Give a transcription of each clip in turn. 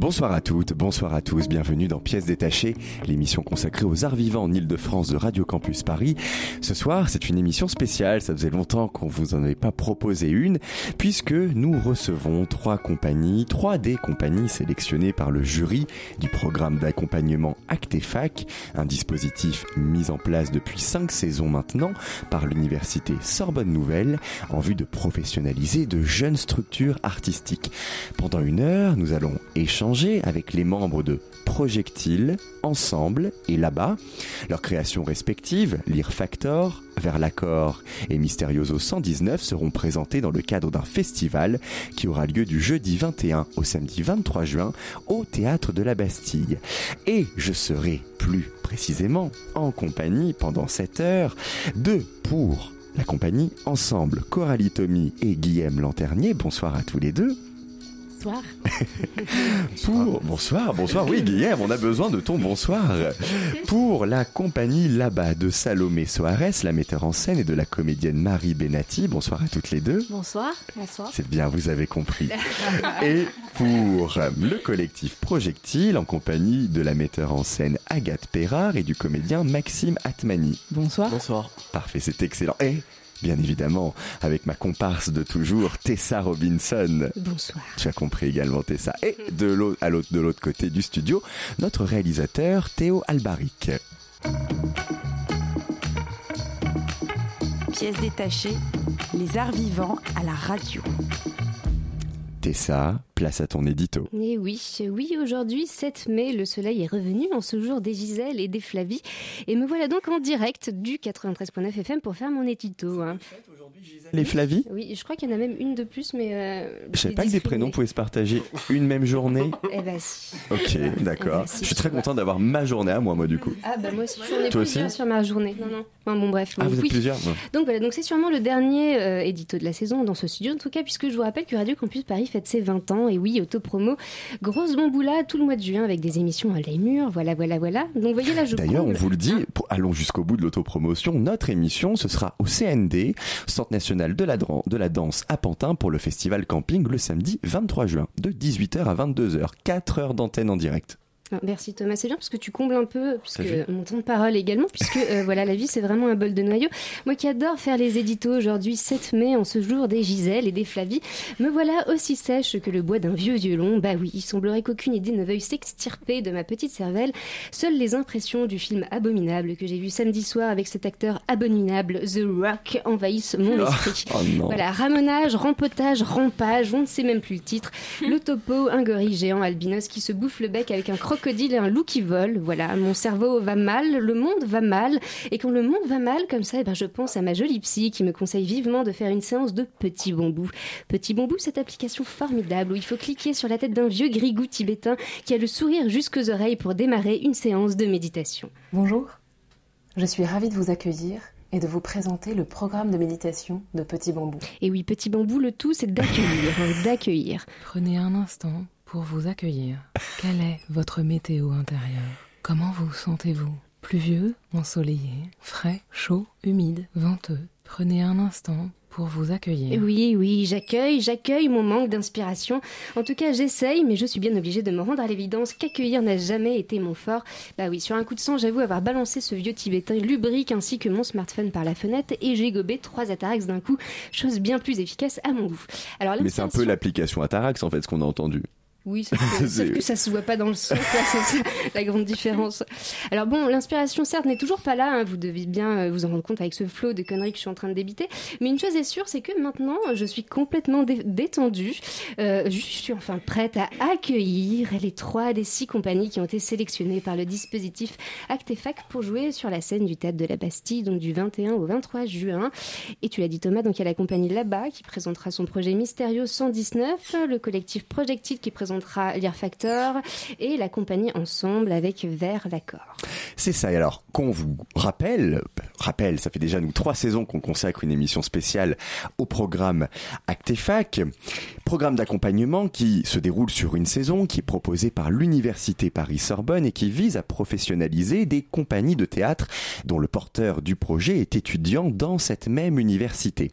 Bonsoir à toutes, bonsoir à tous, bienvenue dans Pièces détachées, l'émission consacrée aux arts vivants en Ile-de-France de Radio Campus Paris. Ce soir, c'est une émission spéciale, ça faisait longtemps qu'on vous en avait pas proposé une, puisque nous recevons trois compagnies, trois des compagnies sélectionnées par le jury du programme d'accompagnement Actefac, un dispositif mis en place depuis cinq saisons maintenant par l'université Sorbonne Nouvelle en vue de professionnaliser de jeunes structures artistiques. Pendant une heure, nous allons échanger avec les membres de Projectile, Ensemble et Là-bas. Leurs créations respectives, Lire Factor, Vers l'accord et Mysterioso 119 seront présentées dans le cadre d'un festival qui aura lieu du jeudi 21 au samedi 23 juin au Théâtre de la Bastille. Et je serai plus précisément en compagnie pendant cette heure de pour la compagnie Ensemble, Coralie Tommy et Guillaume Lanternier. Bonsoir à tous les deux. Bonsoir. Pour, bonsoir, bonsoir, oui Guillaume, on a besoin de ton bonsoir. Pour la compagnie là-bas de Salomé Soares, la metteur en scène et de la comédienne Marie Benati, bonsoir à toutes les deux. Bonsoir. Bonsoir. C'est bien, vous avez compris. Et pour le collectif Projectile, en compagnie de la metteur en scène Agathe Perrard et du comédien Maxime Atmani. Bonsoir. Bonsoir. Parfait, c'est excellent. Et bien évidemment, avec ma comparse de toujours, Tessa Robinson. Bonsoir. Tu as compris également Tessa. Et de l'autre, à l'autre, de l'autre côté du studio, notre réalisateur Théo Albaric. Pièce détachée, les arts vivants à la radio. Tessa, place à ton édito. Et oui, oui, aujourd'hui, 7 mai, le soleil est revenu en ce jour des Gisèle et des Flavie. Et me voilà donc en direct du 93.9 FM pour faire mon édito. hein. Les Flavie Oui, je crois qu'il y en a même une de plus, mais. Euh, Je savais pas que des prénoms pouvaient se partager une même journée. Eh ben si. Ok, d'accord. Si, Je suis très content d'avoir ma journée à moi, moi, du coup. Ah bah moi aussi, j'en ai Toi aussi sur ma journée. Non, non. Enfin, bon, bref. Ah, donc vous êtes oui. plusieurs. Donc voilà, donc c'est sûrement le dernier euh, édito de la saison dans ce studio, en tout cas, puisque je vous rappelle que Radio Campus Paris fête ses 20 ans, et oui, autopromo, grosse bamboula tout le mois de juin avec des émissions à l'œil mur, voilà, voilà, voilà. Donc voyez là, je D'ailleurs, on vous le dit, pour- allons jusqu'au bout de l'autopromotion. Notre émission, ce sera au CND, Centre national de la, dran- de la danse à Pantin pour le festival camping le samedi 23 juin, de 18h à 22h. 4 heures d'antenne en direct. Merci Thomas, c'est bien parce que tu combles un peu, puisque mon temps de parole également, puisque euh, voilà, la vie c'est vraiment un bol de noyaux. Moi qui adore faire les éditos aujourd'hui 7 mai, en ce jour des Gisèle et des Flavie, me voilà aussi sèche que le bois d'un vieux violon. Bah oui, il semblerait qu'aucune idée ne veuille s'extirper de ma petite cervelle. Seules les impressions du film Abominable que j'ai vu samedi soir avec cet acteur abominable, The Rock, envahissent mon esprit. Oh non. Voilà, ramonage, rempotage, rampage, on ne sait même plus le titre. Le topo, un gorille géant albinos qui se bouffe le bec avec un crocodile et un loup qui vole. Voilà, mon cerveau va mal, le monde va mal. Et quand le monde va mal comme ça, eh ben, je pense à ma jolie psy qui me conseille vivement de faire une séance de Petit Bambou. Petit Bambou, cette application formidable où il faut cliquer sur la tête d'un vieux grigou tibétain qui a le sourire jusqu'aux oreilles pour démarrer une séance de méditation. Bonjour, je suis ravie de vous accueillir et de vous présenter le programme de méditation de Petit Bambou. Et oui, Petit Bambou, le tout, c'est d'accueillir, hein, d'accueillir. Prenez un instant pour vous accueillir. Quelle est votre météo intérieure? Comment vous sentez-vous? Pluvieux, ensoleillé, frais, chaud, humide, venteux Prenez un instant pour vous accueillir. Oui, oui, j'accueille, j'accueille mon manque d'inspiration. En tout cas, j'essaye, mais je suis bien obligée de me rendre à l'évidence qu'accueillir n'a jamais été mon fort. Bah oui, sur un coup de sang, j'avoue avoir balancé ce vieux tibétain lubrique ainsi que mon smartphone par la fenêtre et j'ai gobé trois atarax d'un coup, chose bien plus efficace à mon goût. Alors, Mais c'est un peu l'application Atarax, en fait, ce qu'on a entendu. Oui, sauf que, sauf que ça se voit pas dans le son, c'est la grande différence. Alors bon, l'inspiration certes n'est toujours pas là, hein, vous devez bien euh, vous en rendre compte avec ce flot de conneries que je suis en train de débiter, mais une chose est sûre, c'est que maintenant je suis complètement dé- détendue, Euh, je suis enfin prête à accueillir les trois des six compagnies qui ont été sélectionnées par le dispositif Actefac pour jouer sur la scène du théâtre de la Bastille, donc du 21 au 23 juin. Et tu l'as dit Thomas, donc il y a la compagnie là-bas qui présentera son projet Mysterio 119, le collectif Projectile qui présentera Factor et la compagnie Ensemble avec Vers l'accord. C'est ça. Et alors, qu'on vous rappelle, rappelle, ça fait déjà nous trois saisons qu'on consacre une émission spéciale au programme Actefac, programme d'accompagnement qui se déroule sur une saison, qui est proposé par l'Université Paris-Sorbonne et qui vise à professionnaliser des compagnies de théâtre dont le porteur du projet est étudiant dans cette même université.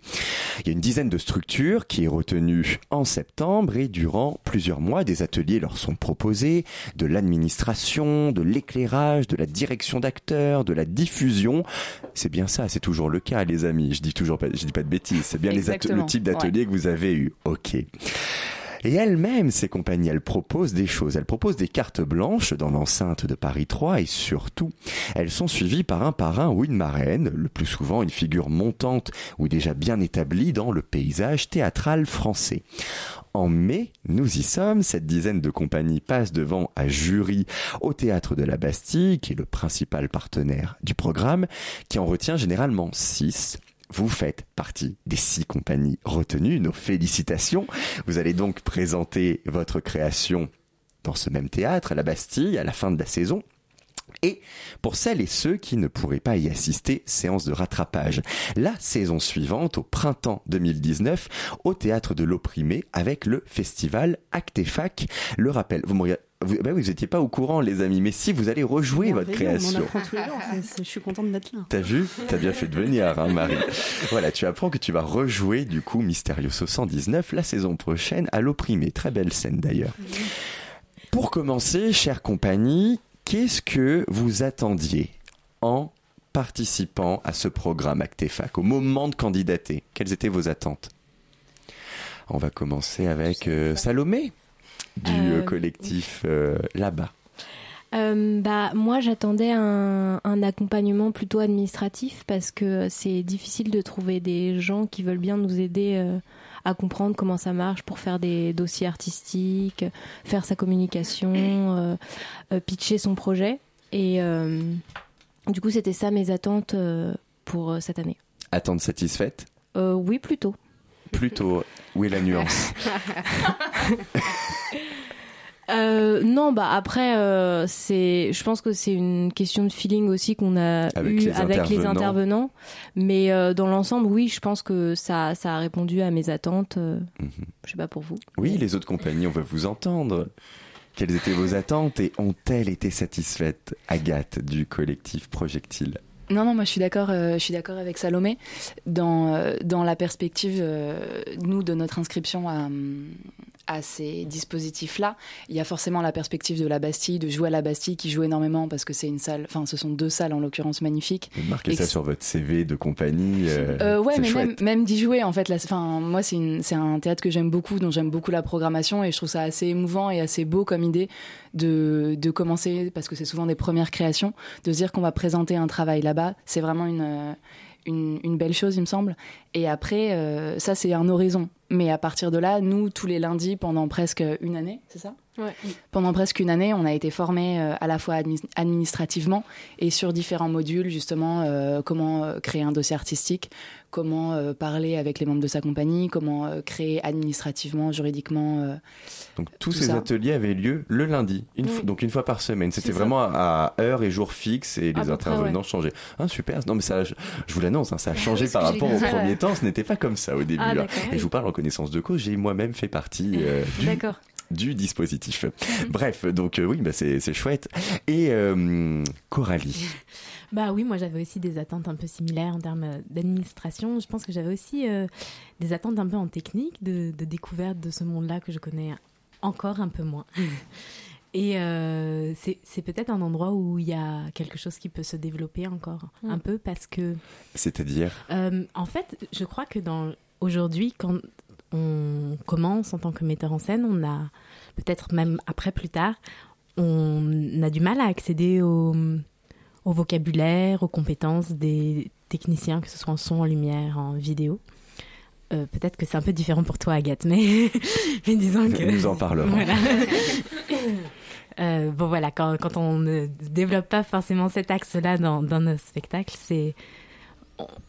Il y a une dizaine de structures qui est retenue en septembre et durant plusieurs mois, des ateliers leur sont proposés, de l'administration, de l'éclairage, de la direction d'acteurs, de la diffusion. C'est bien ça, c'est toujours le cas, les amis. Je dis toujours pas, je dis pas de bêtises. C'est bien les le type d'atelier que vous avez eu. Ok. Et elles-mêmes, ces compagnies, elles proposent des choses. Elles proposent des cartes blanches dans l'enceinte de Paris 3 et surtout, elles sont suivies par un parrain ou une marraine, le plus souvent une figure montante ou déjà bien établie dans le paysage théâtral français. En mai, nous y sommes, cette dizaine de compagnies passe devant un jury au théâtre de la Bastille, qui est le principal partenaire du programme, qui en retient généralement six vous faites partie des six compagnies retenues. Nos félicitations. Vous allez donc présenter votre création dans ce même théâtre, à la Bastille, à la fin de la saison. Et pour celles et ceux qui ne pourraient pas y assister, séance de rattrapage. La saison suivante, au printemps 2019, au théâtre de l'opprimé avec le festival Actefac. Le rappel, vous me vous, bah vous étiez pas au courant, les amis, mais si vous allez rejouer votre création. je suis contente d'être là. T'as vu? T'as bien fait de venir, hein, Marie. voilà, tu apprends que tu vas rejouer du coup Mysterioso 119 la saison prochaine à l'opprimé. Très belle scène d'ailleurs. Pour commencer, chère compagnie, qu'est-ce que vous attendiez en participant à ce programme Actefac au moment de candidater? Quelles étaient vos attentes? On va commencer avec euh, Salomé du euh, collectif euh, là-bas euh, bah, moi, j'attendais un, un, accompagnement plutôt administratif parce que c'est difficile de trouver des gens qui veulent bien nous aider à comprendre comment ça marche pour faire des dossiers artistiques, faire sa communication, pitcher son projet. Et du coup, c'était ça mes attentes pour cette année. Attentes satisfaites? Oui, plutôt. Plutôt. Où est la nuance Euh, non, bah après, euh, c'est, je pense que c'est une question de feeling aussi qu'on a avec eu les avec les intervenants. Mais euh, dans l'ensemble, oui, je pense que ça, ça a répondu à mes attentes. Euh, mhm. Je sais pas pour vous. Oui, les autres compagnies, on veut vous entendre. Quelles étaient vos attentes et ont-elles été satisfaites, Agathe, du collectif Projectile? Non, non, moi je suis d'accord, je suis d'accord avec Salomé dans dans la perspective, nous de notre inscription à, à ces dispositifs-là, il y a forcément la perspective de la Bastille, de jouer à la Bastille, qui joue énormément parce que c'est une salle, enfin, ce sont deux salles en l'occurrence magnifiques. Marquez ça sur votre CV de compagnie. Euh, euh ouais, mais même, même d'y jouer, en fait. Enfin, moi, c'est un théâtre que j'aime beaucoup, dont j'aime beaucoup la programmation et je trouve ça assez émouvant et assez beau comme idée de, de commencer, parce que c'est souvent des premières créations, de se dire qu'on va présenter un travail là-bas. C'est vraiment une une, belle chose, il me semble. Et après, euh, ça, c'est un horizon. Mais à partir de là, nous, tous les lundis, pendant presque une année, c'est ça? Pendant presque une année, on a été formés euh, à la fois administrativement et sur différents modules, justement, euh, comment euh, créer un dossier artistique, comment parler avec les membres de sa compagnie, comment créer administrativement, juridiquement. donc tous ces ateliers avaient lieu le lundi, une donc une fois par semaine. C'était vraiment à heure et jour fixe et les intervenants changeaient. Ah, super. Non mais ça, je, vous l'annonce, hein, ça a changé par rapport au premier temps. Ce n'était pas comme ça au début. Ah, et je vous parle en connaissance de cause. J'ai moi-même fait partie du du dispositif. Bref, donc euh, oui, bah, c'est chouette. Et euh, Coralie Bah oui, moi j'avais aussi des attentes un peu similaires en termes d'administration. Je pense que j'avais aussi euh, des attentes un peu en technique, de, découverte de ce monde-là que je connais encore un peu moins. Et c'est peut-être un endroit où il y a quelque chose qui peut se développer encore mm. un peu parce que. C'est-à-dire? En fait, je crois que dans aujourd'hui, quand on commence en tant que metteur en scène, on a peut-être même après plus tard, on a du mal à accéder au, vocabulaire, aux compétences des techniciens, que ce soit en son, en lumière, en vidéo. Euh, peut-être que c'est un peu différent pour toi, Agathe, mais, disons que. Nous en parlerons. Euh, bon voilà, quand, on ne développe pas forcément cet axe-là dans, nos spectacles, c'est,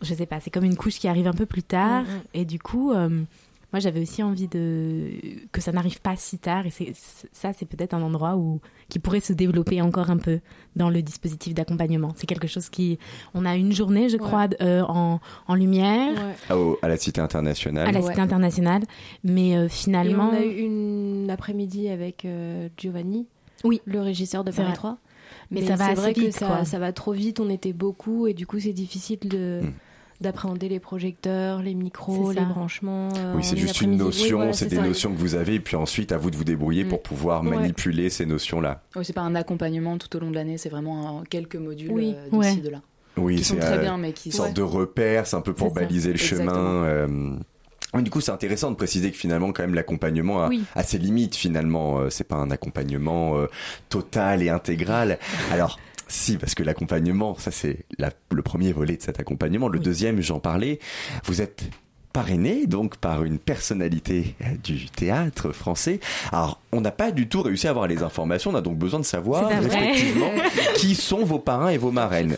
je sais pas, c'est comme une couche qui arrive un peu plus tard, mm, mm. et du coup, euh, moi j'avais aussi envie de que ça n'arrive pas si tard et c'est ça c'est peut-être un endroit où qui pourrait se développer encore un peu dans le dispositif d'accompagnement. C'est quelque chose qui on a une journée je crois euh, en, en, lumière. Ah, à la cité internationale. À la cité internationale. Mais euh, finalement et on a eu une après-midi avec euh, Giovanni oui. le régisseur de Paris 3 mais, ça va vrai vite, que ça, ça, va trop vite on était beaucoup et du coup c'est difficile de hmm d'appréhender les projecteurs, les micros, les branchements. Euh, oui, c'est juste une notion, c'est des notions que vous avez, et puis ensuite à vous de vous débrouiller pour mm. pouvoir manipuler ces notions-là. Oui, c'est pas un accompagnement tout au long de l'année, c'est vraiment quelques modules oui. euh, d'ici de là. Oui, c'est très euh, bien, mais qui une sorte de repère, c'est un peu pour baliser le chemin. Euh, du coup, c'est intéressant de préciser que finalement, quand même, l'accompagnement a, ses limites. Finalement, c'est pas un accompagnement total et intégral. Alors, si, parce que l'accompagnement, ça c'est le premier volet de cet accompagnement. Le deuxième, j'en parlais, vous êtes parrainé donc par une personnalité du théâtre français. Alors, on n'a pas du tout réussi à avoir les informations, on a donc besoin de savoir respectivement qui sont vos parrains et vos marraines.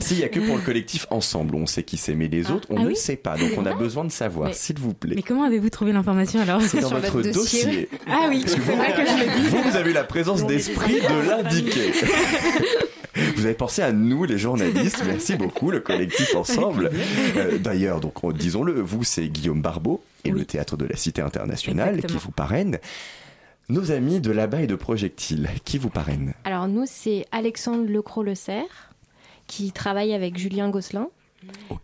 S'il n'y a que pour le collectif ensemble, on sait qui s'aimer les ah. autres, on ah ne sait pas. Donc on a besoin de savoir, s'il vous plaît. Mais comment avez-vous trouvé l'information alors C'est dans votre dossier. Ah oui, c'est vrai que je le dis. Vous, vous avez la présence d'esprit de l'indiquer. Vous avez pensé à nous, les journalistes. Merci beaucoup, le collectif ensemble. Euh, d'ailleurs, donc disons-le, vous, c'est Guillaume Barbeau et le théâtre de la Cité internationale qui vous parraine. Nos amis de là-bas et de Projectile, qui vous parraine Alors nous, c'est Alexandre Lecros-Le Serre, qui travaille avec Julien Gosselin.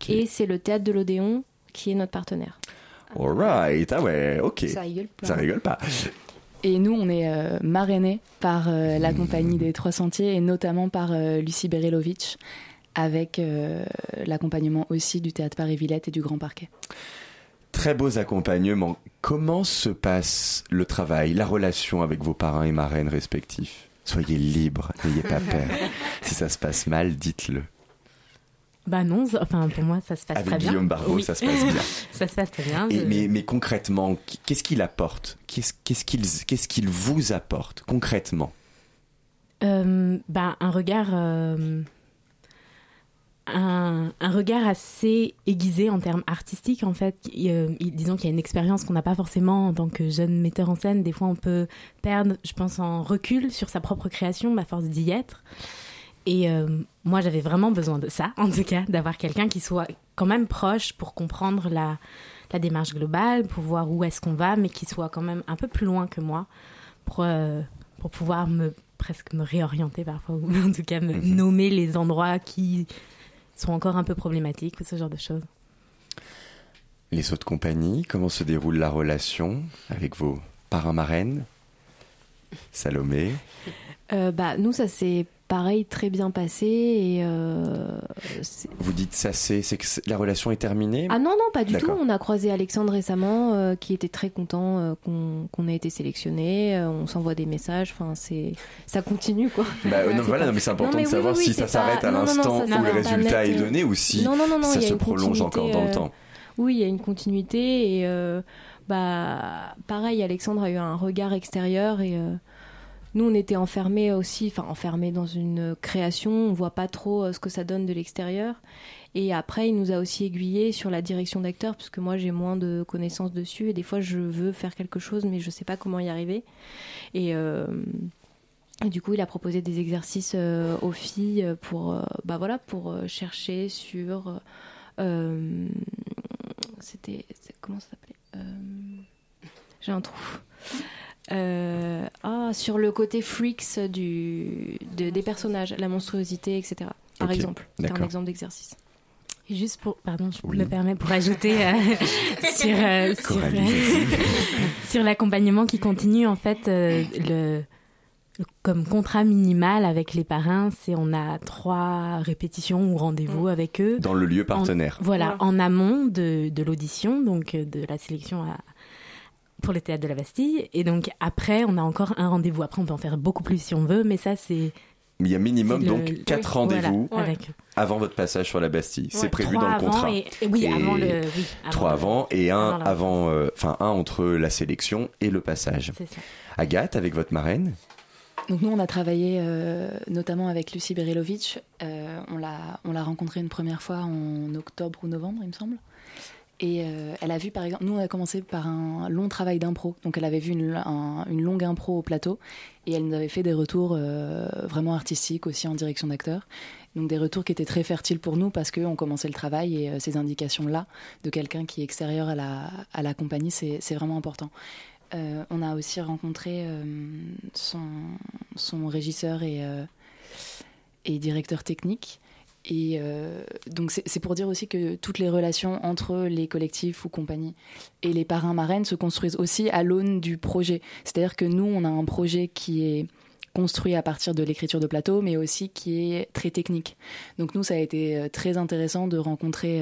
Et c'est le théâtre de l'Odéon qui est notre partenaire. Alright, ah ouais, ok. Ça rigole pas. Ça rigole pas. Et nous, on est euh, marrainés par euh, la compagnie des Trois Sentiers et notamment par euh, Lucie Berelovitch, avec l'accompagnement aussi du Théâtre Paris-Villette et du Grand Parquet. Très beaux accompagnements. Comment se passe le travail, la relation avec vos parrains et marraines respectifs? Soyez libres, n'ayez pas peur. si ça se passe mal, dites-le. Bah non, enfin pour moi ça se passe très bien. Avec Guillaume Barbeau, ça se passe bien. ça se passe très bien. mais, mais, concrètement, qu'est-ce qu'il apporte? Qu'est-ce qu'il qu'est-ce qu'il vous apporte concrètement? Euh, bah, un regard. Euh, un, un, regard assez aiguisé en termes artistiques en fait. Euh, disons qu'il y a une expérience qu'on n'a pas forcément en tant que jeune metteur en scène. Des fois on peut perdre, je pense, en recul sur sa propre création, à force d'y être. Et euh, moi, j'avais vraiment besoin de ça, en tout cas, d'avoir quelqu'un qui soit quand même proche pour comprendre la, la démarche globale, pour voir où est-ce qu'on va, mais qui soit quand même un peu plus loin que moi, pour, euh, pour pouvoir me presque me réorienter parfois, ou en tout cas me mhm. nommer les endroits qui sont encore un peu problématiques, ou ce genre de choses. Les sauts de compagnie, comment se déroule la relation avec vos parrains marraines? Salomé. Euh, bah, Nous, ça s'est pareil très bien passé et euh, vous dites ça c'est que la relation est terminée ah non non pas du tout. On a croisé Alexandre récemment euh, qui était très content qu'on ait été sélectionné. On s'envoie des messages. Enfin ça continue quoi. Bah, non, voilà mais c'est important de savoir si ça s'arrête à l'instant où le résultat est donné ou si ça se prolonge encore dans le temps. oui il y a une continuité et bah pareil Alexandre a eu un regard extérieur et nous, on était enfermés aussi, enfin enfermés dans une création, on voit pas trop euh, ce que ça donne de l'extérieur. Et après, il nous a aussi aiguillés sur la direction d'acteur, parce que moi, j'ai moins de connaissances dessus, et des fois, je veux faire quelque chose, mais je sais pas comment y arriver. Et, euh, du coup, il a proposé des exercices euh, aux filles pour, bah pour chercher sur. C'était. Comment ça s'appelait J'ai un trou. Euh, ah, sur le côté freaks du, des personnages, la monstruosité, etc. Par exemple, c'est un exemple d'exercice. Et juste pour, pardon, je me permets pour ajouter euh, sur, euh, sur, l'accompagnement qui continue, en fait, le, comme contrat minimal avec les parrains, c'est on a trois répétitions ou rendez-vous mm. avec eux. Dans le lieu partenaire. voilà, en amont de, de l'audition, donc de la sélection à, pour les théâtres de la Bastille. Et donc après, on a encore un rendez-vous. Après, on peut en faire beaucoup plus si on veut, mais ça, c'est... Il y a minimum donc quatre rendez-vous avant votre passage sur la Bastille. C'est prévu dans le contrat. Et, oui, avant le. trois avant et un avant, euh, enfin un entre la sélection et le passage. Ça. Agathe, avec votre marraine. Donc nous, on a travaillé euh, notamment avec Lucie Berilovitch. Euh, on l'a, on l'a rencontrée une première fois en octobre ou novembre, il me semble. Et euh, elle a vu, par exemple, nous, on a commencé par un long travail d'impro. Donc, elle avait vu une, un- une longue impro au plateau et elle nous avait fait des retours vraiment artistiques aussi en direction d'acteur. Donc, des retours qui étaient très fertiles pour nous parce qu'on commençait le travail et ces indications-là de quelqu'un qui est extérieur à la, à la compagnie, c'est vraiment important. Euh, on a aussi rencontré euh, son, son régisseur et, euh, et directeur technique. Et donc c'est pour dire aussi que toutes les relations entre les collectifs ou compagnies et les parrains marraines se construisent aussi à l'aune du projet. C'est-à-dire que nous, on a un projet qui est construit à partir de l'écriture de plateau, mais aussi qui est très technique. Donc nous, ça a été très intéressant de rencontrer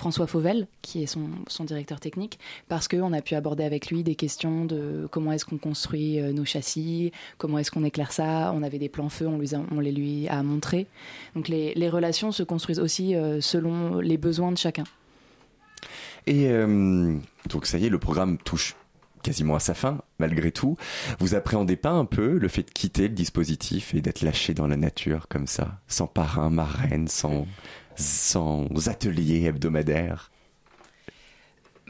François Fauvel, qui est son, directeur technique, parce qu'on a pu aborder avec lui des questions de comment est-ce qu'on construit euh, nos châssis, comment est-ce qu'on éclaire ça. On avait des plans feu, on, les lui a montrés. Donc les, les relations se construisent aussi euh, selon les besoins de chacun. Et euh, donc ça y est, le programme touche quasiment à sa fin, malgré tout. Vous appréhendez pas un peu le fait de quitter le dispositif et d'être lâché dans la nature comme ça, sans parrain, marraine, sans, sans atelier hebdomadaire?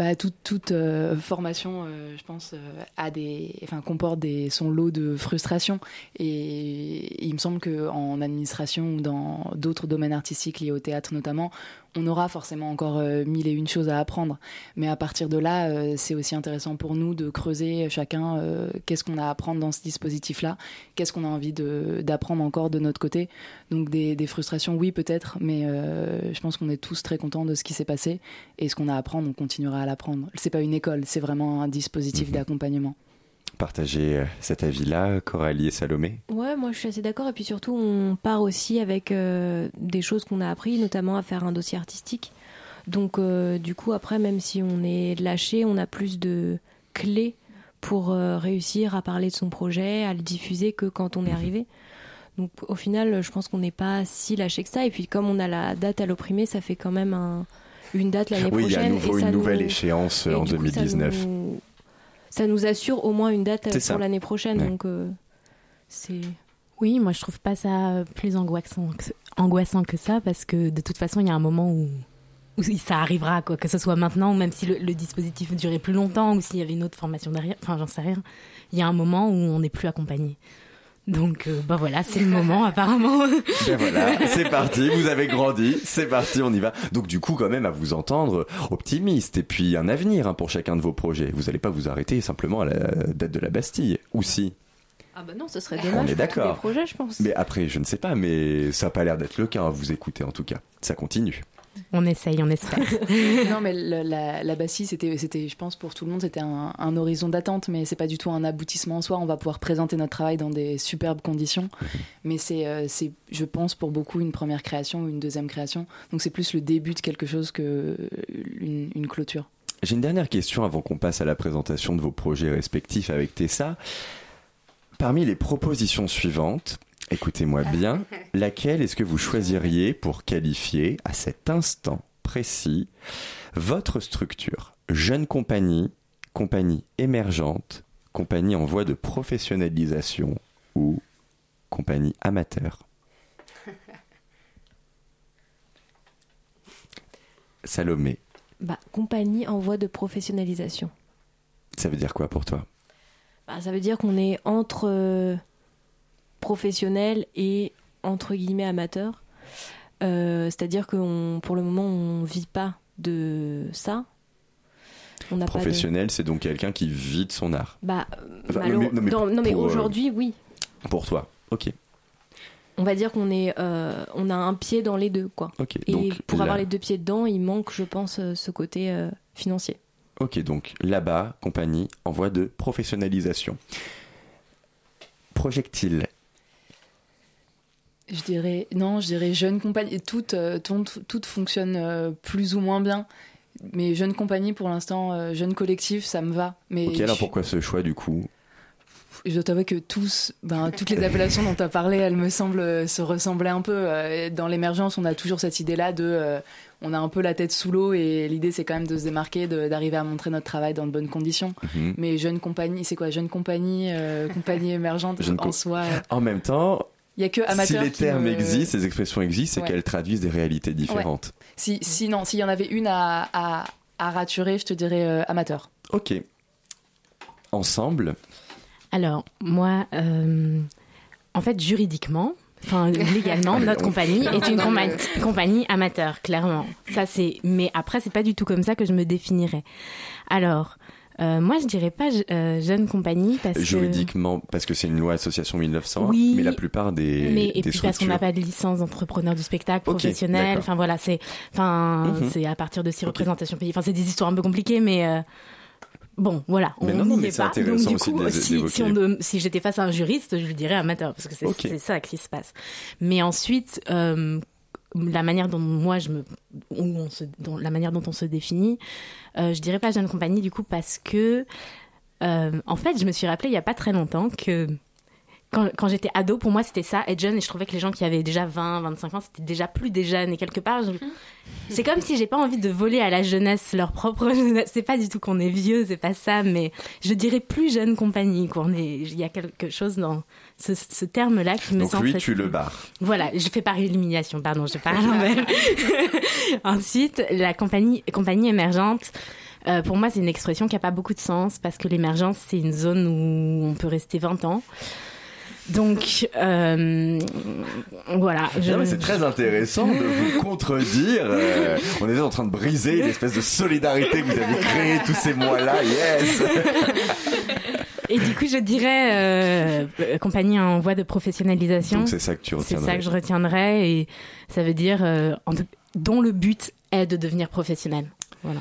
Bah, toute euh, formation, euh, je pense, euh, a des, enfin, comporte son lot de frustration. Et il me semble que en administration ou dans d'autres domaines artistiques liés au théâtre notamment, on aura forcément encore euh, mille et une choses à apprendre. Mais à partir de là, euh, c'est aussi intéressant pour nous de creuser chacun euh, qu'est-ce qu'on a à apprendre dans ce dispositif-là, qu'est-ce qu'on a envie d'apprendre encore de notre côté. Donc des, des frustrations, oui peut-être, mais je pense qu'on est tous très contents de ce qui s'est passé et ce qu'on a à apprendre, on continuera à l'apprendre. C'est pas une école, c'est vraiment un dispositif d'accompagnement. Partagez euh, cet avis-là, Coralie et Salomé Ouais, moi je suis assez d'accord. Et puis surtout, on part aussi avec euh, des choses qu'on a appris, notamment à faire un dossier artistique. Donc, euh, du coup, après, même si on est lâché, on a plus de clés pour euh, réussir à parler de son projet, à le diffuser que quand on est arrivé. Donc, au final, je pense qu'on n'est pas si lâché que ça. Et puis, comme on a la date à l'opprimer, ça fait quand même un- une date l'année Oui, il y prochaine. a à nouveau et une nouvelle nous- échéance et en du coup, ça 2019. nous- assure au moins une date euh, pour l'année prochaine. Ouais. Donc, euh, c'est. Oui, moi je trouve pas ça plus angoissant que, angoissant que ça parce que de toute façon il y a un moment où, où ça arrivera, quoi, que ce soit maintenant ou même si le, le dispositif durait plus longtemps ou s'il y avait une autre formation derrière, enfin j'en sais rien. Il y a un moment où on n'est plus accompagné. Donc euh, bah voilà, c'est le moment apparemment. Ben voilà, c'est parti, vous avez grandi, c'est parti, on y va. Donc du coup, quand même, à vous entendre, optimiste, et puis un avenir hein, pour chacun de vos projets. Vous n'allez pas vous arrêter simplement à la date de la Bastille, ou si? Ah bah non, ce serait On dommage est pour tous les d'accord. projets, je pense. Mais après, je ne sais pas, mais ça n'a pas l'air d'être le cas, à vous écouter en tout cas. Ça continue. On essaye, on espère. non, mais le- la, la Bastille, c'était, c'était, je pense, pour tout le monde, c'était un, un horizon d'attente, mais c'est pas du tout un aboutissement en soi. On va pouvoir présenter notre travail dans des superbes conditions, mais c'est, euh, c'est, je pense, pour beaucoup une première création ou une deuxième création. Donc c'est plus le début de quelque chose que une, une clôture. J'ai une dernière question avant qu'on passe à la présentation de vos projets respectifs avec Tessa. Parmi les propositions suivantes, écoutez-moi bien, laquelle est-ce que vous choisiriez pour qualifier à cet instant précis votre structure? Jeune compagnie, compagnie émergente, compagnie en voie de professionnalisation ou compagnie amateur? Salomé, Bah, compagnie en voie de professionnalisation. ça veut dire quoi pour toi? Bah, ça veut dire qu'on est entre euh, professionnels et entre guillemets amateurs. Euh, C'est-à-dire que pour le moment, on vit pas de ça. On de- Professionnel, c'est donc quelqu'un qui vit de son art. Bah, Enfin, non, mais- euh, aujourd'hui, oui. Pour toi, ok. On va dire qu'on est, euh, on a un pied dans les deux, quoi. Ok, Et donc pour là- avoir les deux pieds dedans, il manque, je pense, euh, ce côté euh, financier. Ok, donc là-bas, compagnie en voie de professionnalisation. Projectile, Je dirais non, je dirais jeune compagnie. Toutes, euh, toutes, toutes fonctionnent euh, plus ou moins bien. Mais jeune compagnie, pour l'instant, euh, jeune collectif, ça me va. Mais ok, alors je- pourquoi ce choix du coup? Je dois t'avouer que tous, ben, toutes les appellations dont tu as parlé, elles me semblent se ressembler un peu. Dans l'émergence, on a toujours cette idée-là de. euh, on a un peu la tête sous l'eau et l'idée, c'est quand même de se démarquer, d'arriver à montrer notre travail dans de bonnes conditions. Mhm. Mais jeune compagnie, c'est quoi? Jeune compagnie, euh, compagnie émergente Jeune en soi En même temps, Il y a que amateur. Si les termes me- existent, les expressions existent, c'est Ouais. qu'elles traduisent des réalités différentes. Si, si non, s'il y en avait une à, à, à raturer, je te dirais euh, amateur. Ok. Ensemble, Alors, moi, euh, en fait, juridiquement, enfin légalement, Allez, notre on- compagnie est une compagnie, compagnie amateur, clairement. Ça c'est, mais après c'est pas du tout comme ça que je me définirais. Alors, euh, moi je dirais pas euh, jeune compagnie parce que juridiquement, parce que c'est une loi association 1901, Oui, mais la plupart des, mais des et puis parce qu'on structures. n'a pas de licence d'entrepreneur du spectacle professionnel. Enfin voilà, c'est, enfin Mhm. c'est à partir de six représentations pays. Enfin c'est des histoires un peu compliquées, mais euh, bon voilà, on Mais non, non, n'y mais est pas. Donc du coup, si, si, j'étais face à un juriste, je lui dirais amateur parce que c'est ça qui se passe. Mais ensuite. euh, la manière dont moi je me on se dont- la manière dont on se définit euh, je dirais pas jeune compagnie du coup parce que euh, en fait je me suis rappelé il y a pas très longtemps que quand, quand j'étais ado, pour moi, c'était ça, être jeune, et je trouvais que les gens qui avaient déjà 20, 25 ans, c'était déjà plus des jeunes, et quelque part, je- c'est comme si j'ai pas envie de voler à la jeunesse leur propre jeunesse. C'est pas du tout qu'on est vieux, c'est pas ça, mais je dirais plus jeune compagnie, qu'on est, il y a quelque chose dans ce, ce terme-là qui me Donc semble. lui, tu le barres. Voilà, je fais par élimination, pardon, je parle l'envers. Ensuite, la compagnie, compagnie émergente, euh, pour moi, c'est une expression qui n'a pas beaucoup de sens parce que l'émergence, c'est une zone où on peut rester 20 ans. Donc, euh, voilà. je- Non, mais c'est très intéressant de vous contredire. euh, on était en train de briser l'espèce de solidarité que vous avez créée tous ces mois-là. Yes. Et du coup, je dirais euh, compagnie en voie de professionnalisation. C'est ça que tu C'est retiendrais. ça que je retiendrai et ça veut dire euh, en dont le but est de devenir professionnel. Voilà.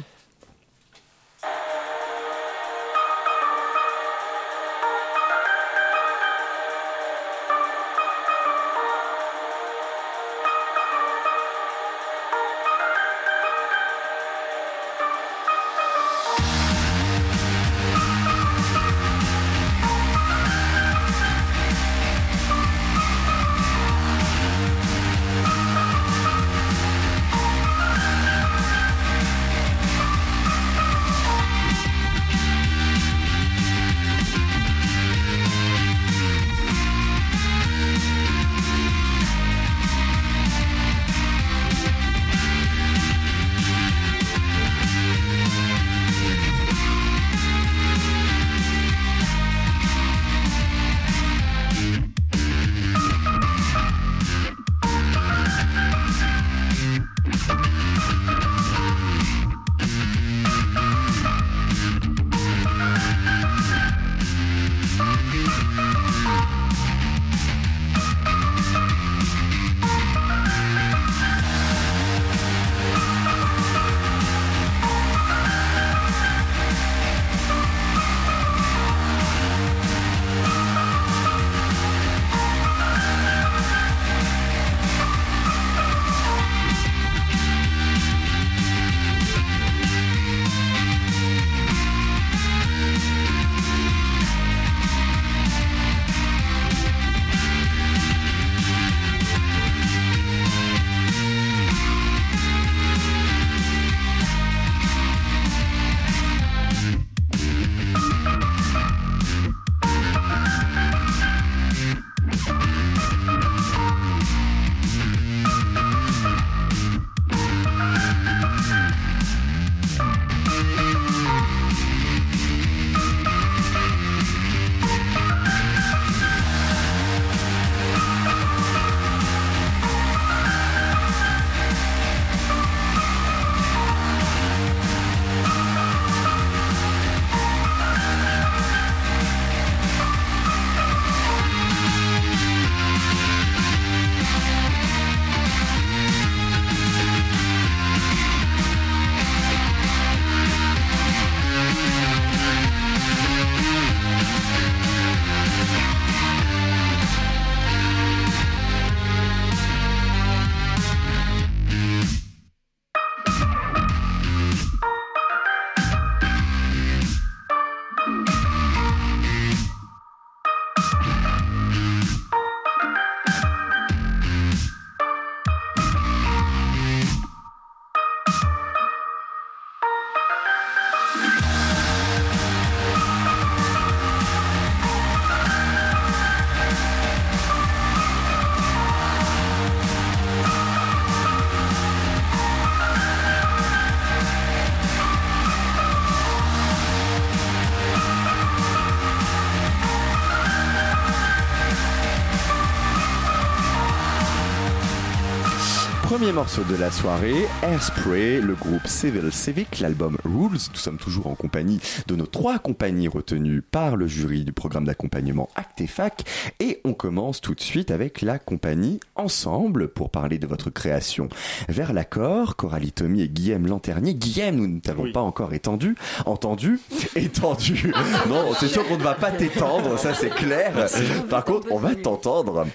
Premier morceau de la soirée, Airspray, le groupe Civil Civic, l'album Rules. Nous sommes toujours en compagnie de nos trois compagnies retenues par le jury du programme d'accompagnement Actefac. Et on commence tout de suite avec la compagnie Ensemble pour parler de votre création. Vers l'accord, Coralie Tommy et Guillaume Lanternier. Guillaume, nous ne t'avons pas encore étendu, entendu, étendu. non, c'est sûr qu'on ne va pas t'étendre, ça c'est clair. Par contre, on va t'entendre.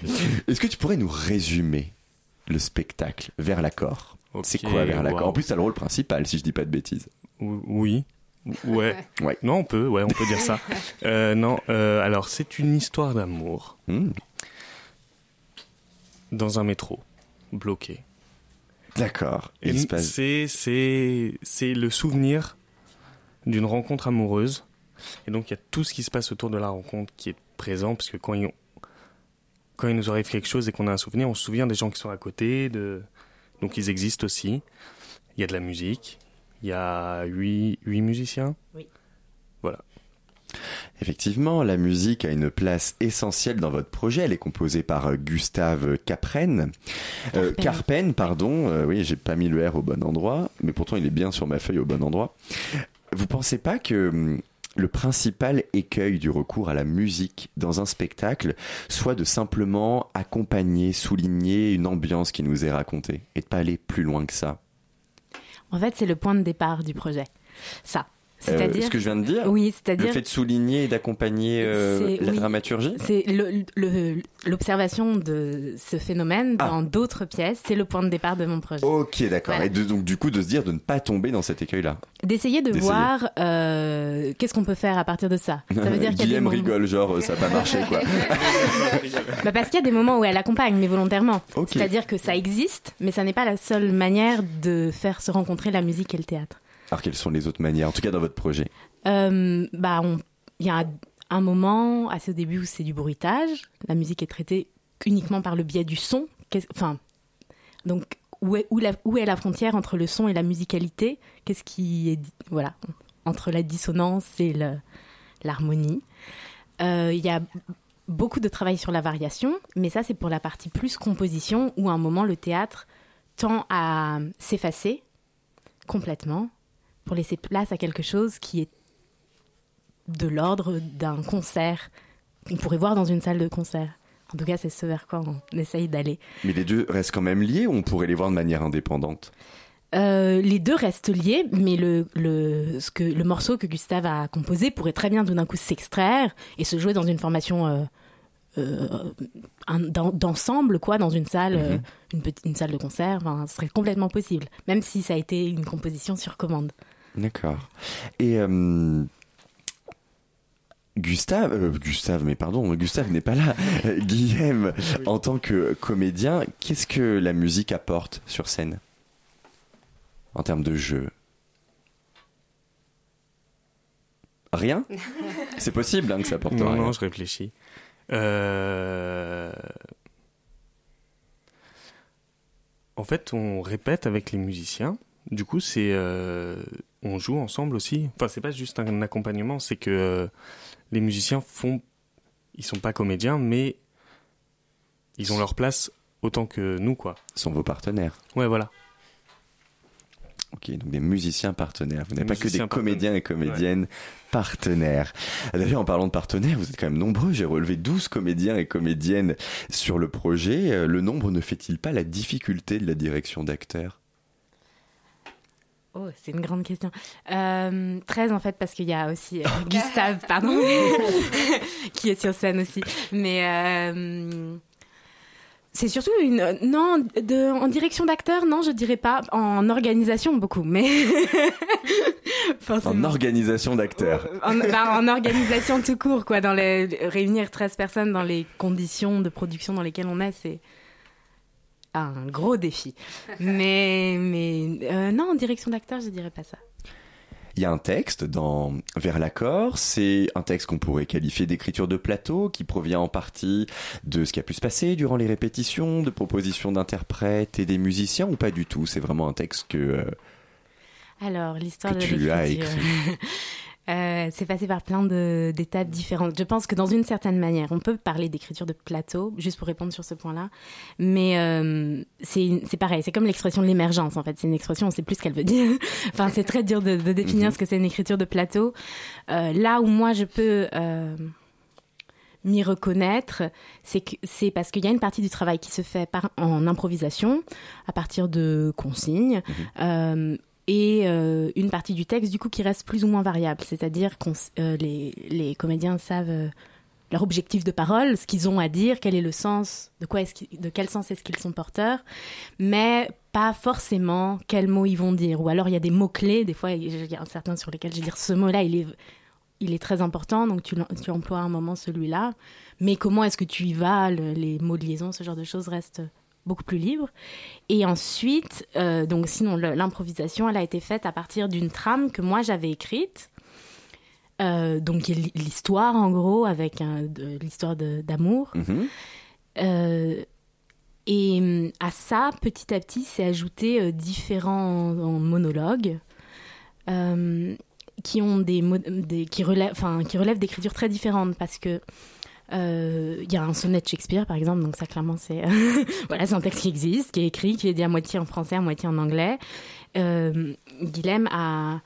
Est-ce que tu pourrais nous résumer le spectacle vers l'accord. c'est quoi vers l'accord En plus, t'as le rôle principal, si je dis pas de bêtises. Oui. Ouais. ouais. Non, on peut, ouais, on peut dire ça. Euh, non, euh, alors c'est une histoire d'amour. Hmm. Dans un métro, bloqué. D'accord. C'est c'est c'est le souvenir d'une rencontre amoureuse. Et donc il y a tout ce qui se passe autour de la rencontre qui est présent parce que quand ils, quand il nous arrive quelque chose et qu'on a un souvenir, on se souvient des gens qui sont à côté, de... donc ils existent aussi. Il y a de la musique, il y a huit, huit musiciens. Oui. Voilà. Effectivement, la musique a une place essentielle dans votre projet. Elle est composée par euh, Gustave Capren. Euh, Carpen, pardon. Euh, oui, j'ai pas mis le R au bon endroit, mais pourtant il est bien sur ma feuille au bon endroit. Vous pensez pas que hum, le principal écueil du recours à la musique dans un spectacle soit de simplement accompagner, souligner une ambiance qui nous est racontée et de pas aller plus loin que ça. En fait, c'est le point de départ du projet. Ça. Euh, c'est-à-dire ce que je viens de dire Oui, c'est-à-dire le fait de souligner et d'accompagner euh, la dramaturgie. C'est l'observation de ce phénomène ah. dans d'autres pièces. C'est le point de départ de mon projet. Ok, d'accord. Et donc du coup de se dire de ne pas tomber dans cet écueil-là. D'essayer de voir euh, qu'est-ce qu'on peut faire à partir de ça. Ça veut dire qu'il y a des rigole, genre ça n'a pas marché quoi. bah parce qu'il y a des moments où elle accompagne, mais volontairement. C'est-à-dire que ça existe, mais ça n'est pas la seule manière de faire se rencontrer la musique et le théâtre. Alors quelles sont les autres manières, en tout cas dans votre projet euh, Bah, il y a un moment assez au début où c'est du bruitage. La musique est traitée uniquement par le biais du son. Enfin, donc où est, où, la, est la frontière entre le son et la musicalité? Qu'est-ce qui est voilà entre la dissonance et l'harmonie? Euh, Il y a beaucoup de travail sur la variation, mais ça c'est pour la partie plus composition où à un moment le théâtre tend à s'effacer complètement pour laisser place à quelque chose qui est de l'ordre d'un concert qu'on pourrait voir dans une salle de concert. En tout cas, c'est ce vers quoi on essaye d'aller. Mais les deux restent quand même liés ou on pourrait les voir de manière indépendante euh, les deux restent liés, mais le, le, ce que, le morceau que Gustave a composé pourrait très bien tout d'un coup s'extraire et se jouer dans une formation euh, euh, d'ensemble, quoi, dans une salle, mhm. une, petite, une salle de concert. ce serait complètement possible, même si ça a été une composition sur commande. D'accord. Et euh, Gustave, euh, Gustave, mais pardon, Gustave n'est pas là. Guillaume, en tant que comédien, qu'est-ce que la musique apporte sur scène? En termes de jeu? Rien? C'est possible hein, que ça apporte non, rien. Non, je réfléchis. Euh, en fait, on répète avec les musiciens. Du coup, c'est on joue ensemble aussi. Enfin, c'est pas juste un accompagnement, c'est que euh, les musiciens font, ils sont pas comédiens, mais ils ont leur place autant que nous, quoi. Ils sont vos partenaires. Ouais, voilà. Ok, donc des musiciens partenaires. Vous n'avez pas que des comédiens et comédiennes partenaires. D'ailleurs, en parlant de partenaires, vous êtes quand même nombreux. J'ai relevé 12 comédiens et comédiennes sur le projet. Euh, le nombre ne fait-il pas la difficulté de la direction d'acteurs? Oh, c'est une grande question. Euh, 13 en fait parce qu'il y a aussi euh, Gustave, pardon, qui est sur scène aussi. Mais euh, c'est surtout une non de en direction d'acteur, non, je dirais pas. En organisation beaucoup, mais en organisation d'acteur. En, bah, en, organisation tout court, quoi. Dans les réunir 13 personnes dans les conditions de production dans lesquelles on est, c'est un gros défi. mais mais euh, non, en direction d'acteur, je dirais pas ça. Il y a un texte dans Vers l'accord, c'est un texte qu'on pourrait qualifier d'écriture de plateau, qui provient en partie de ce qui a pu se passer durant les répétitions, de propositions d'interprètes et des musiciens, ou pas du tout? C'est vraiment un texte que... Euh, Alors, l'histoire de tu as écrit. Euh, c'est passé par plein d'étapes différentes. Je pense que dans une certaine manière, on peut parler d'écriture de plateau, juste pour répondre sur ce point-là. Mais euh, c'est c'est pareil, c'est comme l'expression de l'émergence, en fait. C'est une expression, on sait plus ce qu'elle veut dire. enfin, c'est très dur de, de définir ce que c'est une écriture de plateau. Euh, là où moi, je peux... euh, m'y reconnaître, c'est que c'est parce qu'il y a une partie du travail qui se fait par, en improvisation, à partir de consignes, euh, et euh, une partie du texte du coup qui reste plus ou moins variable, c'est-à-dire que les, les comédiens savent euh, leur objectif de parole, ce qu'ils ont à dire, quel est le sens, de quoi qu'ils- de quel sens est-ce qu'ils sont porteurs, mais pas forcément quels mots ils vont dire. Ou alors il y a des mots clés, des fois il y a certains sur lesquels je vais dire ce mot-là, il est est très important, donc tu, emploies à un moment celui-là. Mais comment est-ce que tu y vas? Le- Les mots de liaison, ce genre de choses restent beaucoup plus libres. Et ensuite, euh, donc sinon, l'improvisation, elle a été faite à partir d'une trame que moi j'avais écrite. Euh, donc l'histoire en gros avec l'histoire d'amour. Mhm. Euh, et à ça, petit à petit, s'est ajouté différents monologues qui ont des, qui relèvent, enfin qui relèvent d'écritures très différentes parce que il y a un sonnet de Shakespeare par exemple, donc ça clairement c'est voilà un texte qui existe, qui est écrit, qui est dit à moitié en français, à moitié en anglais. Euh, Guilhem a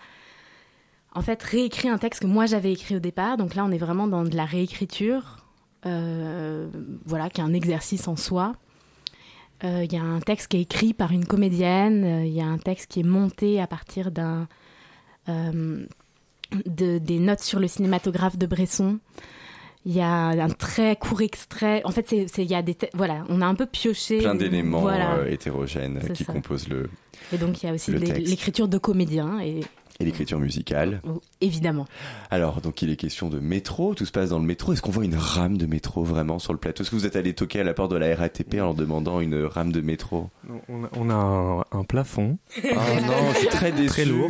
en fait réécrit un texte que moi j'avais écrit au départ, donc là on est vraiment dans de la réécriture, euh, voilà qui est un exercice en soi. Euh, Il y a un texte qui est écrit par une comédienne, euh, il y a un texte qui est monté à partir d'un euh, de, des notes sur le cinématographe de Bresson. Il y a un très court extrait. En fait, c'est, il y a des, voilà, on a un peu pioché. Plein d'éléments Voilà. euh, hétérogènes qui ça. composent le, Et donc, il y a aussi l'écriture de comédiens, et et l'écriture musicale. évidemment. Alors, donc il est question de métro, tout se passe dans le métro. Est-ce qu'on voit une rame de métro vraiment sur le plateau? Est-ce que vous êtes allé toquer à la porte de la RATP en leur demandant une rame de métro? On a, on a un, un plafond. Ah non, je suis très déçu. Très lourd.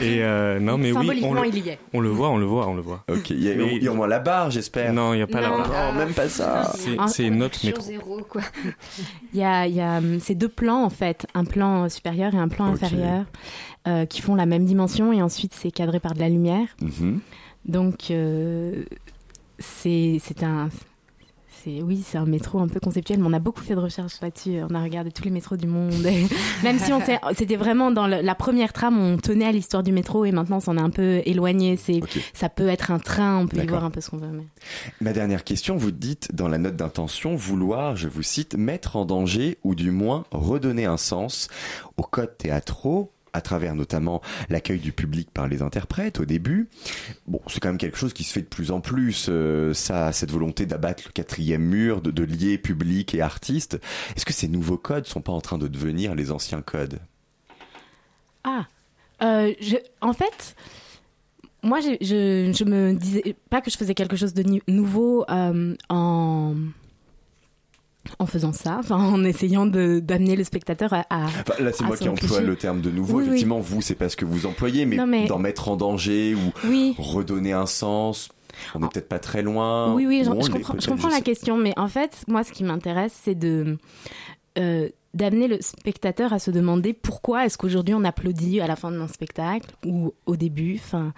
Et euh, non, mais oui, on le, il y est. on le voit, on le voit, on le voit. Ok, il y a, Mais- il y a au moins la barre, j'espère. Non, il n'y a pas Non. la barre. Non, même pas ça. C'est c'est notre métro. zéro, quoi. Il y a, il y a ces deux plans, en fait, un plan supérieur et un plan inférieur, euh, qui font la même dimension, et ensuite c'est cadré par de la lumière. Mhm. Donc, euh, c'est c'est un. c'est- Oui, c'est un métro un peu conceptuel, mais on a beaucoup fait de recherches là-dessus. On a regardé tous les métros du monde. et même si on c'était vraiment dans le- la première trame, on tenait à l'histoire du métro et maintenant, on s'en est un peu éloigné. C'est. Ça peut être un train, on peut y voir un peu ce qu'on veut. Mais... Ma dernière question, vous dites dans la note d'intention vouloir, je vous cite, mettre en danger ou du moins redonner un sens aux codes théâtraux à travers notamment l'accueil du public par les interprètes au début. Bon, c'est quand même quelque chose qui se fait de plus en plus, euh, ça, cette volonté d'abattre le quatrième mur, de, lier public et artiste. Est-ce que ces nouveaux codes sont pas en train de devenir les anciens codes? Ah, euh, en fait, moi, je, je, me disais pas que je faisais quelque chose de nouveau euh, en en faisant ça, enfin en essayant de d'amener le spectateur à, à- Enfin, là, c'est moi qui emploie le terme de nouveau. Oui, oui. Effectivement, vous, c'est pas ce que vous employez, mais, d'en mettre en danger ou Oui. redonner un sens. On n'est peut-être pas très loin. Oui, oui, je, comprends, je peut-être, comprends la sais question, mais en fait, moi, ce qui m'intéresse, c'est de euh, d'amener le spectateur à se demander pourquoi est-ce qu'aujourd'hui on applaudit à la fin d'un spectacle ou au début. Enfin,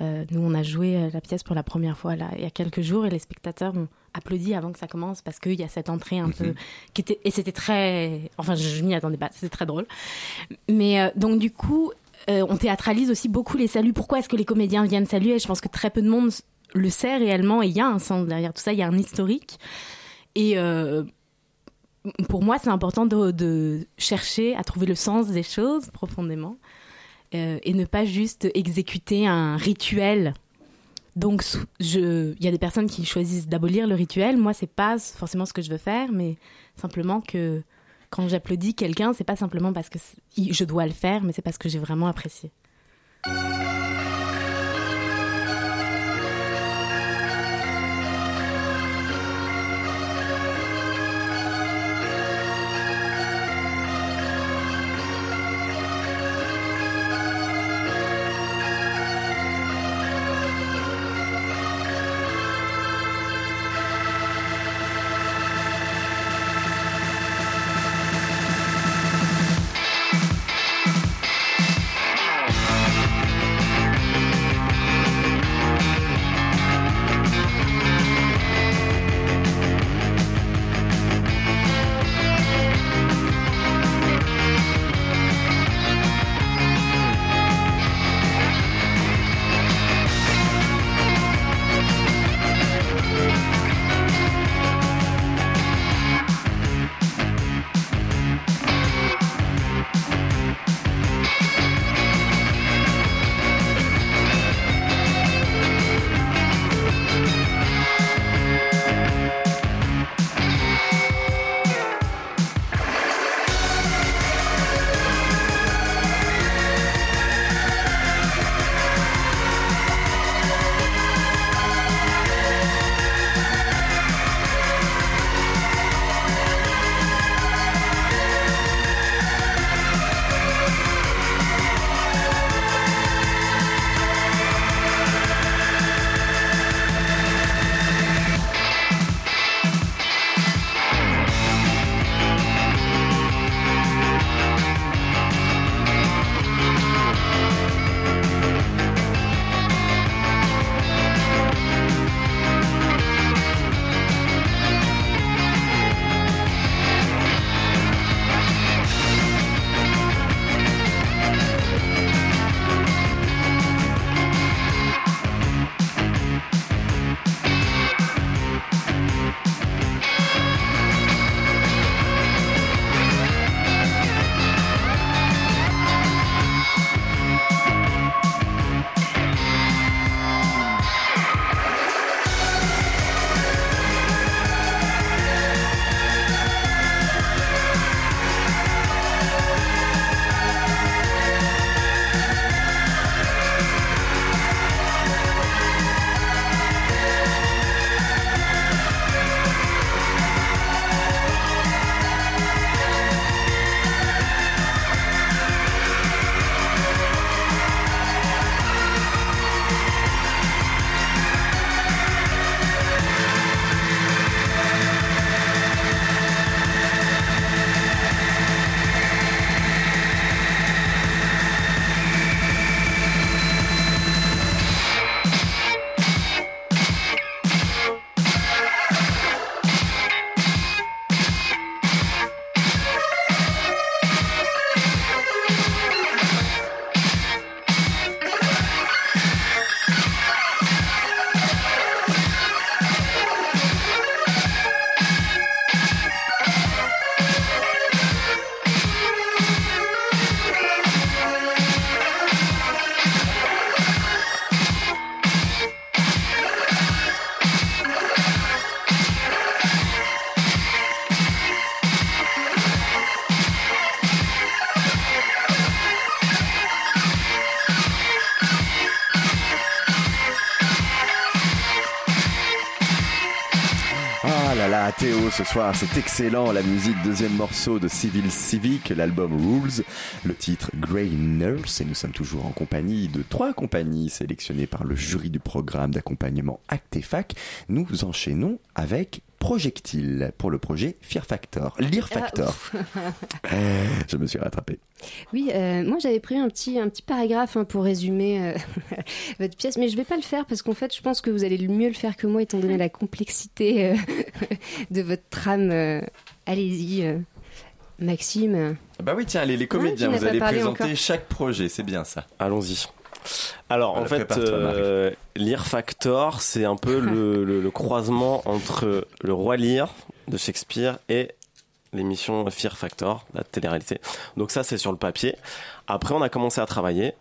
euh, nous, on a joué euh, la pièce pour la première fois là il y a quelques jours et les spectateurs ont applaudi avant que ça commence parce qu'il y a cette entrée un peu Mhm. qui était et c'était très, enfin, je, je m'y attendais pas, c'était très drôle. Mais euh, donc du coup, euh, on théâtralise aussi beaucoup les saluts. Pourquoi est-ce que les comédiens viennent saluer? Je pense que très peu de monde le sait réellement et il y a un sens derrière tout ça, il y a un historique. Et euh, pour moi, c'est important de, de chercher à trouver le sens des choses profondément euh, et ne pas juste exécuter un rituel. Donc, il y a des personnes qui choisissent d'abolir le rituel. Moi, c'est pas forcément ce que je veux faire, mais simplement que quand j'applaudis quelqu'un, c'est pas simplement parce que je dois le faire, mais c'est parce que j'ai vraiment apprécié. À Théo ce soir, c'est excellent. La musique, deuxième morceau de Civil Civic, l'album Rules, le titre Grey Nurse. Et nous sommes toujours en compagnie de trois compagnies sélectionnées par le jury du programme d'accompagnement Actefac. Nous enchaînons avec projectile pour le projet Fear Factor, Lear Ah, Factor. Euh, je me suis rattrapé. Oui, euh, moi j'avais pris un petit, un petit paragraphe hein, pour résumer euh, votre pièce, mais je vais pas le faire parce qu'en fait je pense que vous allez le mieux le faire que moi étant donné la complexité euh, de votre trame. Allez-y, Maxime. Bah oui, tiens, allez, les comédiens, vous allez présenter encore. chaque projet, c'est bien ça. Allons-y. Alors en fait, euh, Lear Factor, c'est un peu le, le- le croisement entre le roi Lear de Shakespeare et l'émission Fear Factor, la télé-réalité. Donc ça, c'est sur le papier. Après, on a commencé à travailler.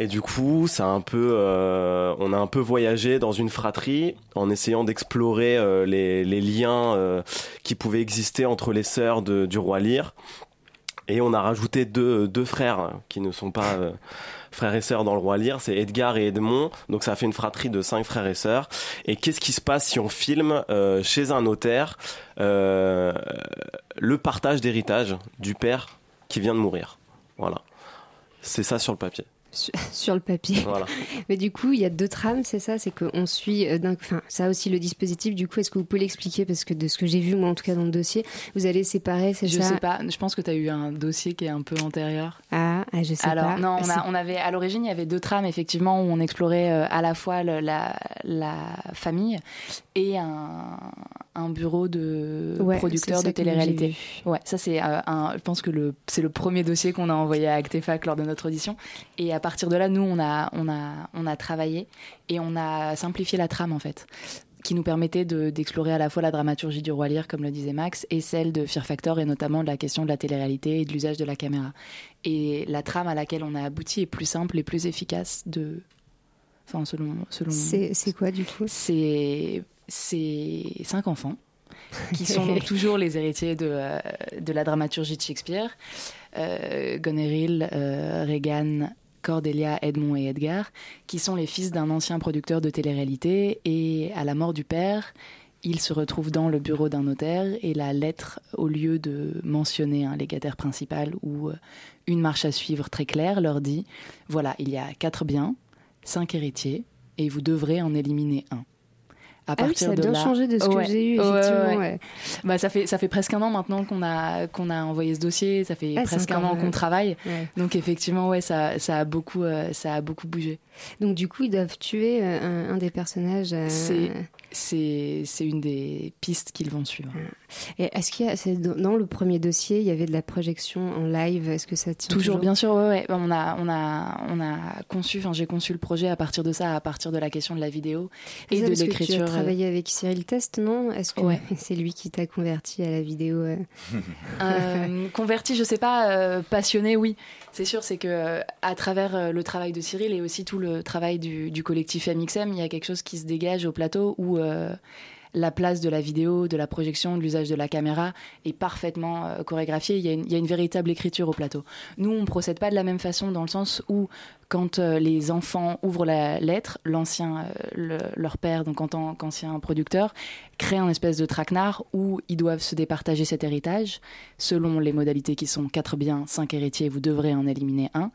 Et du coup, ça un peu, euh, on a un peu voyagé dans une fratrie en essayant d'explorer euh, les, les liens euh, qui pouvaient exister entre les sœurs de- du roi Lear. Et on a rajouté deux, deux frères qui ne sont pas frères et sœurs dans le roi Lear, c'est Edgar et Edmond. Donc ça fait une fratrie de cinq frères et sœurs. Et qu'est-ce qui se passe si on filme euh, chez un notaire euh, le partage d'héritage du père qui vient de mourir? Voilà. C'est ça sur le papier. Sur, le papier. Voilà. Mais du coup, il y a deux trames, c'est ça? C'est qu'on suit euh, d'un. Enfin, ça aussi le dispositif. Du coup, est-ce que vous pouvez l'expliquer? Parce que de ce que j'ai vu, moi en tout cas dans le dossier, vous allez séparer, c'est Je ça? sais pas, je pense que tu as eu un dossier qui est un peu antérieur. Ah, ah, je sais Alors, pas. non, on, C'est- a, on avait, à l'origine, il y avait deux trames, effectivement, où on explorait euh, à la fois le- la, la famille et un, un bureau de Ouais, producteurs c'est de télé-réalité. Ouais, ça, c'est euh, un, je pense que le, c'est le premier dossier qu'on a envoyé à Actefac lors de notre audition. Et à partir de là, nous, on a, on a, on a travaillé et on a simplifié la trame, en fait qui nous permettait de- d'explorer à la fois la dramaturgie du roi Lear, comme le disait Max, et celle de Fear Factor, et notamment de la question de la télé-réalité et de l'usage de la caméra. Et la trame à laquelle on a abouti est plus simple et plus efficace de... Enfin, selon... selon... C'est c'est quoi du coup? C'est c'est cinq enfants qui sont toujours les héritiers de, euh, de la dramaturgie de Shakespeare. Euh, Goneril, euh, Regan, Cordelia, Edmond et Edgar, qui sont les fils d'un ancien producteur de télé-réalité. Et à la mort du père, ils se retrouvent dans le bureau d'un notaire et la lettre, au lieu de mentionner un légataire principal ou euh, une marche à suivre très claire, leur dit voilà, il y a quatre biens, cinq héritiers, et vous devrez en éliminer un. À Ah oui, ça a bien changé de ce que j'ai eu, effectivement, ouais. ouais. Bah, ça, fait, ça fait presque un an maintenant qu'on a, qu'on a envoyé ce dossier, ça fait Ah, presque un an qu'on travaille. Donc effectivement, ouais, ça, ça, a beaucoup, euh, ça a beaucoup bougé. Donc du coup, ils doivent tuer euh, un, un des personnages. euh, C'est, c'est, une des pistes qu'ils vont suivre. Et est-ce qu'il y a dans le premier dossier, il y avait de la projection en live Est-ce que ça tient Toujours, bien sûr, ouais, ouais. On a, on a, on a conçu, enfin, j'ai conçu le projet à partir de ça, à partir de la question de la vidéo et ça, de l'écriture. Tu as travaillé avec Cyril Test, non? Est-ce que Ouais. c'est lui qui t'a converti à la vidéo euh? Euh, converti, je sais pas, euh, passionné, oui. C'est sûr, c'est que euh, à travers euh, le travail de Cyril et aussi tout le travail du, collectif MXM, il y a quelque chose qui se dégage au plateau où euh, la place de la vidéo, de la projection, de l'usage de la caméra est parfaitement euh, chorégraphiée. Il y, a une, véritable écriture au plateau. Nous, on procède pas de la même façon dans le sens où quand euh, les enfants ouvrent la lettre, l'ancien, euh, le- leur père, donc en tant qu'ancien producteur, crée un espèce de traquenard où ils doivent se départager cet héritage selon les modalités qui sont quatre biens, cinq héritiers, vous devrez en éliminer un.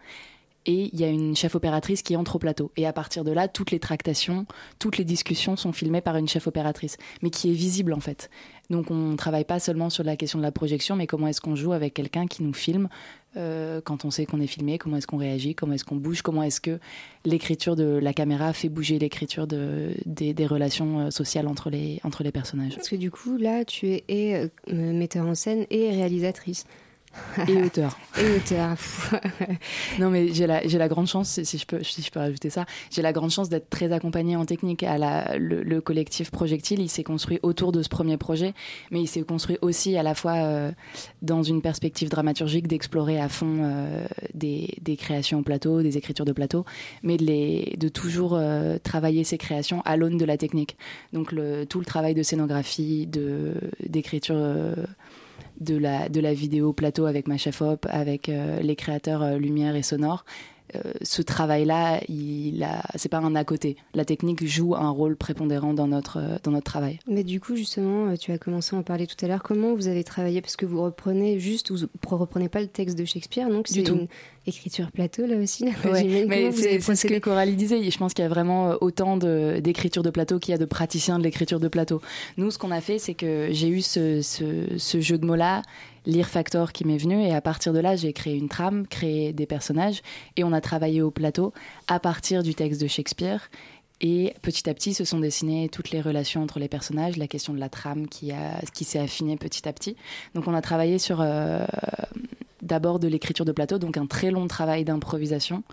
Et il y a une chef opératrice qui entre au plateau. Et à partir de là, toutes les tractations, toutes les discussions sont filmées par une chef opératrice, mais qui est visible en fait. Donc on ne travaille pas seulement sur la question de la projection, mais comment est-ce qu'on joue avec quelqu'un qui nous filme euh, quand on sait qu'on est filmé, comment est-ce qu'on réagit, comment est-ce qu'on bouge, comment est-ce que l'écriture de la caméra fait bouger l'écriture de, des, relations euh, sociales entre les, entre les personnages. Parce que du coup, là, tu es euh, metteur en scène et réalisatrice. Et auteur. et auteur. Non, mais j'ai la, j'ai la grande chance, si je peux, si je peux rajouter ça, j'ai la grande chance d'être très accompagnée en technique. À la, le, le collectif Projectile, il s'est construit autour de ce premier projet, mais il s'est construit aussi à la fois euh, dans une perspective dramaturgique d'explorer à fond euh, des, des créations au plateau, des écritures de plateau, mais de, les, de toujours euh, travailler ces créations à l'aune de la technique. Donc le, tout le travail de scénographie, de, d'écriture. De la, de la vidéo plateau avec ma chef op, avec euh, les créateurs euh, lumière et sonore, ce travail-là, il a, c'est pas un à côté. La technique joue un rôle prépondérant dans notre dans notre travail. Mais du coup, justement, tu as commencé à en parler tout à l'heure. Comment vous avez travaillé? Parce que vous reprenez juste, vous reprenez pas le texte de Shakespeare, donc c'est une écriture plateau là aussi. Ouais, mais c'est ce que Coralie disait. Je pense qu'il y a vraiment autant d'écriture de, plateau qu'il y a de praticiens de l'écriture de plateau. Nous, ce qu'on a fait, c'est que j'ai eu ce, ce, ce jeu de mots-là Lire Factor qui m'est venu et à partir de là j'ai créé une trame, créé des personnages et on a travaillé au plateau à partir du texte de Shakespeare et petit à petit se sont dessinées toutes les relations entre les personnages, la question de la trame qui, qui s'est affinée petit à petit. Donc on a travaillé sur euh, d'abord de l'écriture de plateau, donc un très long travail d'improvisation.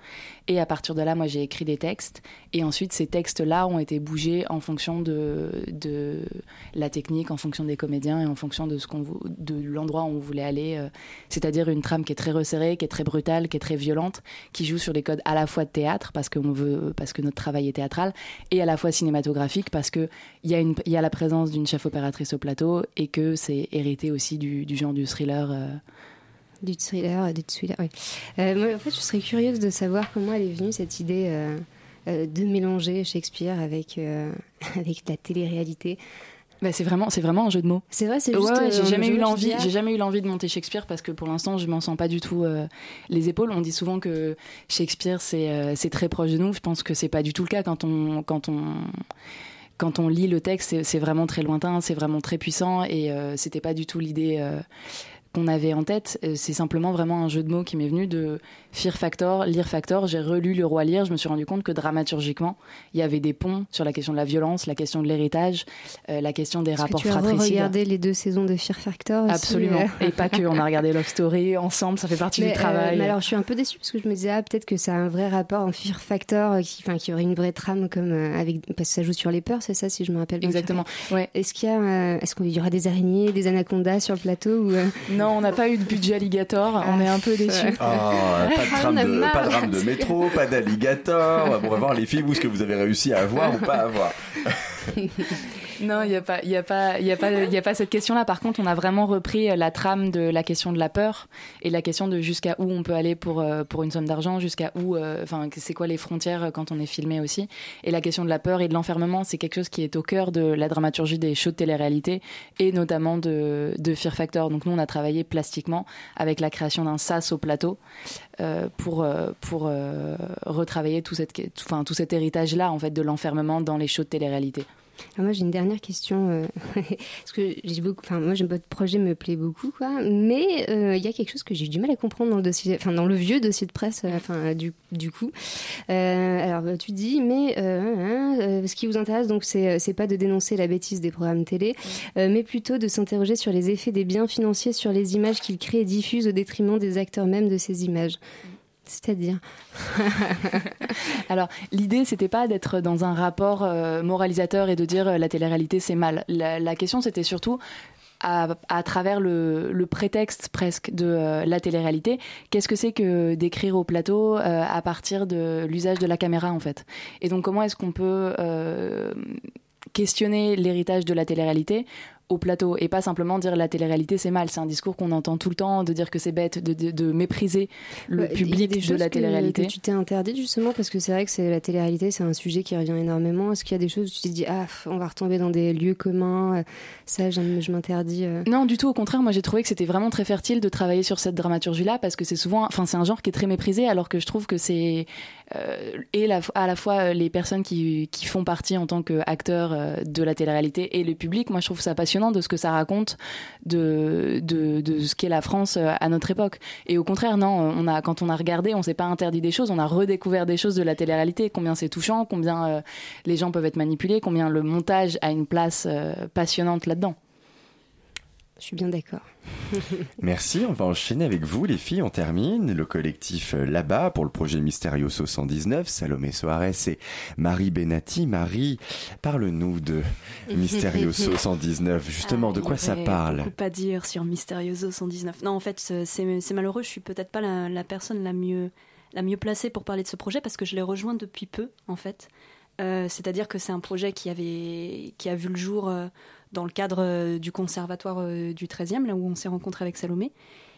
Et à partir de là, moi, j'ai écrit des textes. Et ensuite, ces textes-là ont été bougés en fonction de, de la technique, en fonction des comédiens et en fonction de, ce qu'on, de l'endroit où on voulait aller. Euh, c'est-à-dire une trame qui est très resserrée, qui est très brutale, qui est très violente, qui joue sur les codes à la fois de théâtre, parce, qu'on veut, parce que notre travail est théâtral, et à la fois cinématographique, parce qu'il y, a y a la présence d'une chef opératrice au plateau et que c'est hérité aussi du, du genre du thriller. Euh, du thriller, du thriller, oui. Euh, moi, en fait, je serais curieuse de savoir comment elle est venue cette idée euh, euh, de mélanger Shakespeare avec, avec la télé-réalité. Bah, c'est vraiment, c'est vraiment un jeu de mots. C'est vrai, c'est juste. j'ai jamais eu l'envie, j'ai jamais eu l'envie de monter Shakespeare parce que pour l'instant, je m'en sens pas du tout les épaules. On dit souvent que Shakespeare, c'est, c'est très proche de nous. Je pense que c'est pas du tout le cas quand on, quand on, quand on lit le texte. C'est, vraiment très lointain, c'est vraiment très puissant et c'était pas du tout l'idée qu'on avait en tête. Euh, c'est simplement vraiment un jeu de mots qui m'est venu de Fear Factor, Lire Factor. J'ai relu Le Roi Lire. Je me suis rendu compte que dramaturgiquement, il y avait des ponts sur la question de la violence, la question de l'héritage, euh, la question des rapports fratricides. Tu as regardé les deux saisons de Fear Factor aussi, Absolument. Euh. Et pas que. On a regardé Love Story ensemble. Ça fait partie du travail. mais alors, je suis un peu déçue parce que je me disais, ah, peut-être que ça a un vrai rapport en Fear Factor, qui, enfin, qui aurait une vraie trame comme avec, parce que ça joue sur les peurs, c'est ça, si je me rappelle bien. Exactement. Ouais. Est-ce qu'il y a, est-ce qu'il y aura des araignées, des anacondas sur le plateau ou Non, on n'a pas eu de budget alligator. on est un peu déçus. Ah, pas de trame de, pas de rame de métro, pas d'alligator. Bon, on va voir les filles, vous, ce que vous avez réussi à avoir ou pas à avoir. Non, il n'y a pas, il a pas, il a pas, il a pas cette question-là. Par contre, on a vraiment repris euh, la trame de la question de la peur et la question de jusqu'à où on peut aller pour euh, pour une somme d'argent, jusqu'à où, euh, enfin, c'est quoi les frontières quand on est filmé aussi. Et la question de la peur et de l'enfermement, c'est quelque chose qui est au cœur de la dramaturgie des shows de télé-réalité et notamment de, de Fear Factor. Donc nous, on a travaillé plastiquement avec la création d'un sas au plateau pour pour retravailler tout cette, enfin tout cet héritage-là en fait de l'enfermement dans les shows de télé-réalité. Ah, moi, j'ai une dernière question. Euh, parce que j'ai beaucoup. Enfin, moi, votre projet me plaît beaucoup, quoi. Mais euh, il y a quelque chose que j'ai eu du mal à comprendre dans le dossier, enfin, dans le vieux dossier de presse, euh, enfin, du, du coup. alors, tu dis, mais hein, ce qui vous intéresse, donc, c'est, c'est pas de dénoncer la bêtise des programmes télé, mais plutôt de s'interroger sur les effets des biens financiers sur les images qu'ils créent et diffusent au détriment des acteurs même de ces images. C'est-à-dire Alors, l'idée, c'était pas d'être dans un rapport euh, moralisateur et de dire euh, la télé-réalité c'est mal. La, question, c'était surtout à, travers le, prétexte presque de euh, la télé-réalité, qu'est-ce que c'est que d'écrire au plateau à partir de l'usage de la caméra en fait? Et donc comment est-ce qu'on peut questionner l'héritage de la télé-réalité au plateau et pas simplement dire la télé-réalité c'est mal. C'est un discours qu'on entend tout le temps, de dire que c'est bête, de, mépriser le public de la télé-réalité. Que tu t'es interdit justement parce que c'est vrai que c'est la télé-réalité, c'est un sujet qui revient énormément. Est-ce qu'il y a des choses où tu te dis ah on va retomber dans des lieux communs, euh, ça je, m'interdis. Euh. Non du tout, au contraire, moi j'ai trouvé que c'était vraiment très fertile de travailler sur cette dramaturgie là parce que c'est souvent, enfin c'est un genre qui est très méprisé alors que je trouve que c'est euh, et la, à la fois les personnes qui, qui font partie en tant qu'acteurs de la télé-réalité et le public, moi je trouve ça passionnant de ce que ça raconte de, de, ce qu'est la France euh, à notre époque. Et au contraire, non, on a, quand on a regardé, on s'est pas interdit des choses, on a redécouvert des choses de la télé-réalité, combien c'est touchant, combien euh, les gens peuvent être manipulés, combien le montage a une place euh, passionnante là-dedans. Je suis bien d'accord. Merci, on va enchaîner avec vous les filles, on termine. Le collectif euh, là-bas pour le projet Mysterioso 119, Salomé Soares et Marie Benati. Marie, parle-nous de Mysterioso 119, justement de quoi ça parle beaucoup pas dire sur Mysterioso 119. Non, en fait, c'est malheureux, je suis peut-être pas la, personne la mieux, la mieux placée pour parler de ce projet parce que je l'ai rejoint depuis peu, en fait. Euh, c'est-à-dire que c'est un projet qui, avait, qui a vu le jour... Euh, dans le cadre euh, du conservatoire euh, du 13e, là où on s'est rencontré avec Salomé.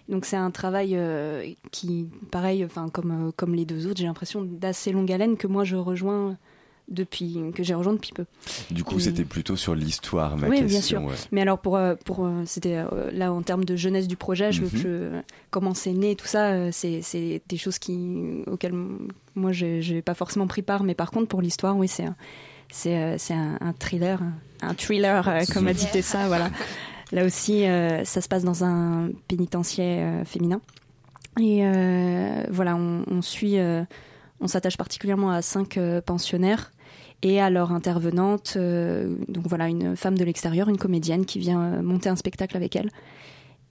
Donc c'est un travail euh, qui, pareil, enfin comme, comme les deux autres, j'ai l'impression d'assez longue haleine que moi je rejoins depuis que j'ai rejoint depuis peu. Du coup, c'était plutôt sur l'histoire, ma oui, question. bien sûr. Mais alors pour pour c'était là en termes de jeunesse du projet, je, Mhm. je- comment c'est né, tout ça, c'est c'est des choses qui auxquelles moi j'ai j'ai pas forcément pris part, mais par contre pour l'histoire, oui, c'est un- c'est euh, un, un thriller, un, thriller euh, comme a dit. Tessa, voilà. Là aussi, euh, ça se passe dans un pénitencier féminin. Et voilà, on, on suit, on s'attache particulièrement à cinq pensionnaires et à leur intervenante, euh, donc voilà, une femme de l'extérieur, une comédienne qui vient euh, monter un spectacle avec elle.